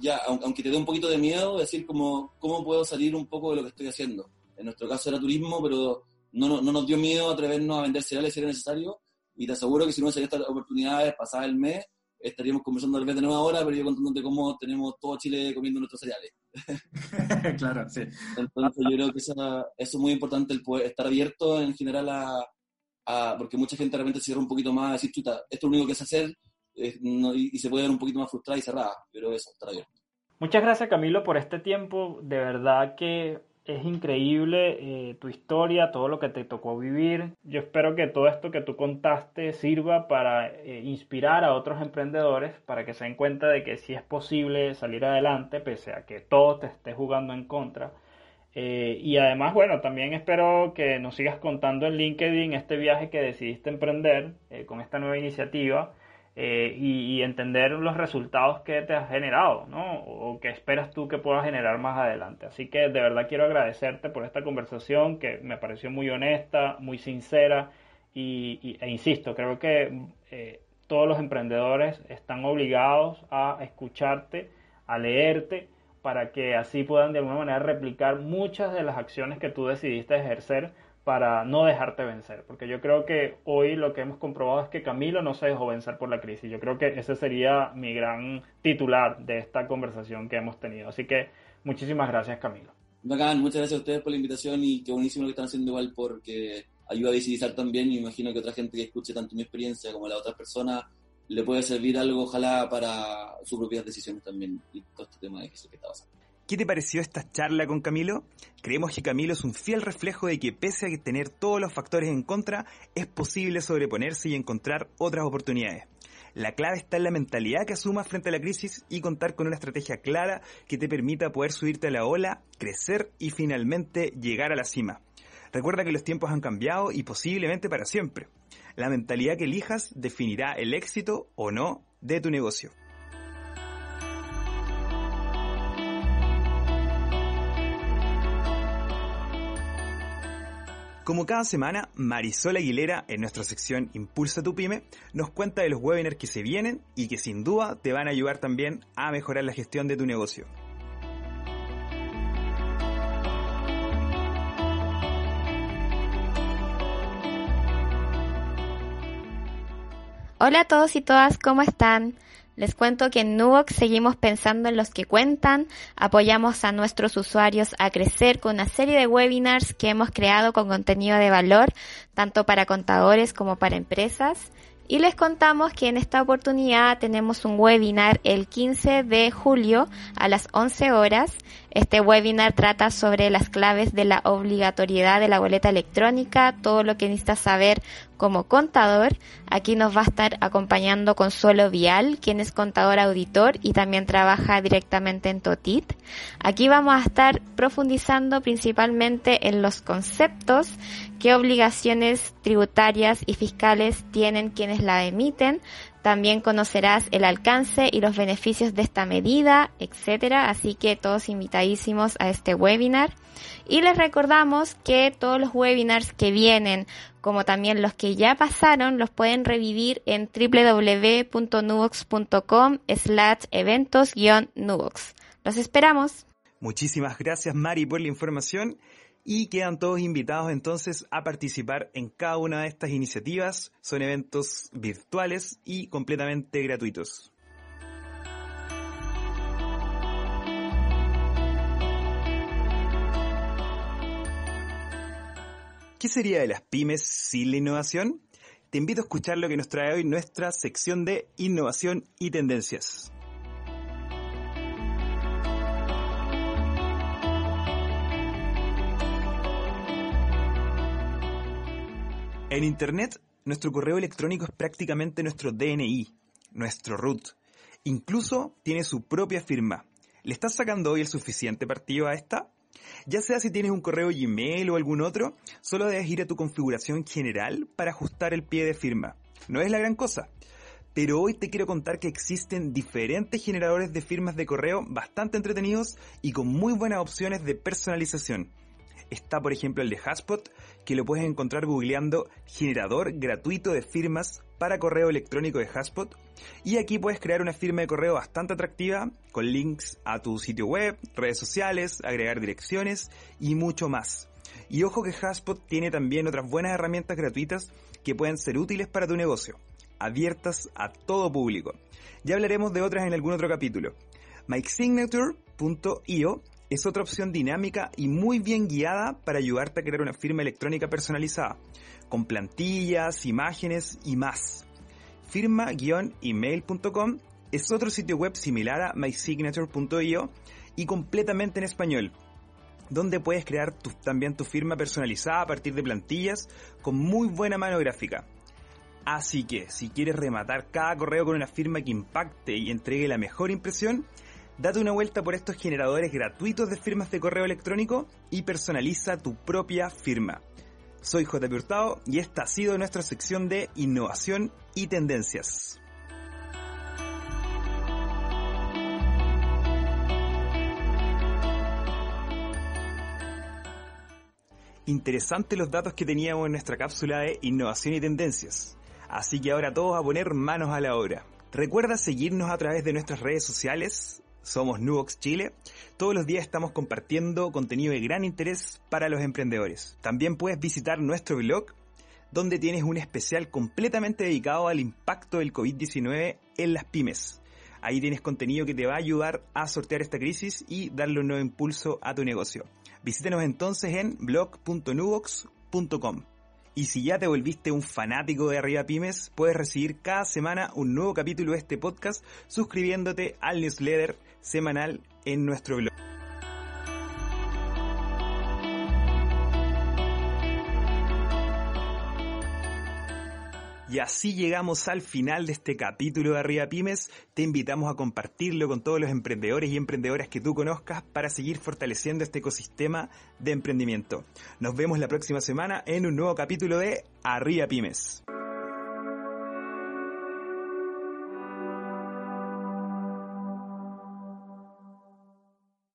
ya, aunque te dé un poquito de miedo, decir como, ¿cómo puedo salir un poco de lo que estoy haciendo? En nuestro caso era turismo, pero no, no, nos dio miedo atrevernos a vender cereales si era necesario, y te aseguro que si no se estas oportunidades, pasada el mes, estaríamos conversando tal vez de nueva hora, pero yo contándote cómo tenemos todo Chile comiendo nuestros cereales. claro, sí. Entonces yo creo que eso, es muy importante, el poder estar abierto en general a, porque mucha gente se cierra un poquito más a decir, chuta, esto es lo único que es hacer, y, se puede ver un poquito más frustrada y cerrada, pero eso, está abierto. Muchas gracias Camilo por este tiempo, de verdad que es increíble eh, tu historia, todo lo que te tocó vivir. Yo espero que todo esto que tú contaste sirva para eh, inspirar a otros emprendedores para que se den cuenta de que sí es posible salir adelante pese a que todo te esté jugando en contra. Eh, y además, bueno, también espero que nos sigas contando en LinkedIn este viaje que decidiste emprender con esta nueva iniciativa eh, y, entender los resultados que te has generado, ¿no? O que esperas tú que puedas generar más adelante. Así que de verdad quiero agradecerte por esta conversación que me pareció muy honesta, muy sincera y, e insisto, creo que eh, todos los emprendedores están obligados a escucharte, a leerte, para que así puedan de alguna manera replicar muchas de las acciones que tú decidiste ejercer para no dejarte vencer, porque yo creo que hoy lo que hemos comprobado es que Camilo no se dejó vencer por la crisis. Yo creo que ese sería mi gran titular de esta conversación que hemos tenido. Así que muchísimas gracias, Camilo. Bacán, muchas gracias a ustedes por la invitación y qué buenísimo lo que están haciendo igual porque ayuda a visibilizar también y imagino que otra gente que escuche tanto mi experiencia como la de otras personas le puede servir algo, ojalá, para sus propias decisiones también y todo este tema de que está pasando. ¿Qué te pareció esta charla con Camilo? Creemos que Camilo es un fiel reflejo de que pese a tener todos los factores en contra, es posible sobreponerse y encontrar otras oportunidades. La clave está en la mentalidad que asumas frente a la crisis y contar con una estrategia clara que te permita poder subirte a la ola, crecer y finalmente llegar a la cima. Recuerda que los tiempos han cambiado y posiblemente para siempre. La mentalidad que elijas definirá el éxito o no de tu negocio. Como cada semana, Marisol Aguilera, en nuestra sección Impulsa tu Pyme, nos cuenta de los webinars que se vienen y que sin duda te van a ayudar también a mejorar la gestión de tu negocio. Hola a todos y todas, ¿cómo están? Les cuento que en Nuvox seguimos pensando en los que cuentan, apoyamos a nuestros usuarios a crecer con una serie de webinars que hemos creado con contenido de valor, tanto para contadores como para empresas. Y les contamos que en esta oportunidad tenemos un webinar el 15 de julio a las 11 horas Este webinar trata sobre las claves de la obligatoriedad de la boleta electrónica, todo lo que necesitas saber como contador. Aquí nos va a estar acompañando Consuelo Vial, quien es contador auditor y también trabaja directamente en TOTIT. Aquí vamos a estar profundizando principalmente en los conceptos, qué obligaciones tributarias y fiscales tienen quienes la emiten, también conocerás el alcance y los beneficios de esta medida, etcétera. Así que todos invitadísimos a este webinar. Y les recordamos que todos los webinars que vienen, como también los que ya pasaron, los pueden revivir en www.nuvox.com slash eventos-nuvox. Los esperamos. Muchísimas gracias Mari por la información y quedan todos invitados entonces a participar en cada una de estas iniciativas. Son eventos virtuales y completamente gratuitos. ¿Qué sería de las pymes sin la innovación? Te invito a escuchar lo que nos trae hoy nuestra sección de innovación y tendencias. En Internet, nuestro correo electrónico es prácticamente nuestro DNI, nuestro root. Incluso tiene su propia firma. ¿Le estás sacando hoy el suficiente partido a esta? Ya sea si tienes un correo Gmail o algún otro, solo debes ir a tu configuración general para ajustar el pie de firma. No es la gran cosa. Pero hoy te quiero contar que existen diferentes generadores de firmas de correo bastante entretenidos y con muy buenas opciones de personalización está por ejemplo el de Haspot, que lo puedes encontrar googleando generador gratuito de firmas para correo electrónico de Haspot. Y aquí puedes crear una firma de correo bastante atractiva con links a tu sitio web, redes sociales, agregar direcciones y mucho más. Y ojo que Haspot tiene también otras buenas herramientas gratuitas que pueden ser útiles para tu negocio, abiertas a todo público. Ya hablaremos de otras en algún otro capítulo. MikeSignature.io es otra opción dinámica y muy bien guiada para ayudarte a crear una firma electrónica personalizada, con plantillas, imágenes y más. Firma-email.com es otro sitio web similar a mysignature.io y completamente en español, donde puedes crear también tu firma personalizada a partir de plantillas con muy buena mano gráfica. Así que, si quieres rematar cada correo con una firma que impacte y entregue la mejor impresión, Date una vuelta por estos generadores gratuitos de firmas de correo electrónico y personaliza tu propia firma. Soy J. Hurtado y esta ha sido nuestra sección de innovación y tendencias. Interesantes los datos que teníamos en nuestra cápsula de innovación y tendencias. Así que ahora todos a poner manos a la obra. Recuerda seguirnos a través de nuestras redes sociales somos Nubox Chile. Todos los días estamos compartiendo contenido de gran interés para los emprendedores. También puedes visitar nuestro blog, donde tienes un especial completamente dedicado al impacto del COVID-19 en las pymes. Ahí tienes contenido que te va a ayudar a sortear esta crisis y darle un nuevo impulso a tu negocio. Visítenos entonces en blog.nubox.com. Y si ya te volviste un fanático de Arriba Pymes, puedes recibir cada semana un nuevo capítulo de este podcast suscribiéndote al newsletter semanal en nuestro blog. Y así llegamos al final de este capítulo de Arriba Pymes. Te invitamos a compartirlo con todos los emprendedores y emprendedoras que tú conozcas para seguir fortaleciendo este ecosistema de emprendimiento. Nos vemos la próxima semana en un nuevo capítulo de Arriba Pymes.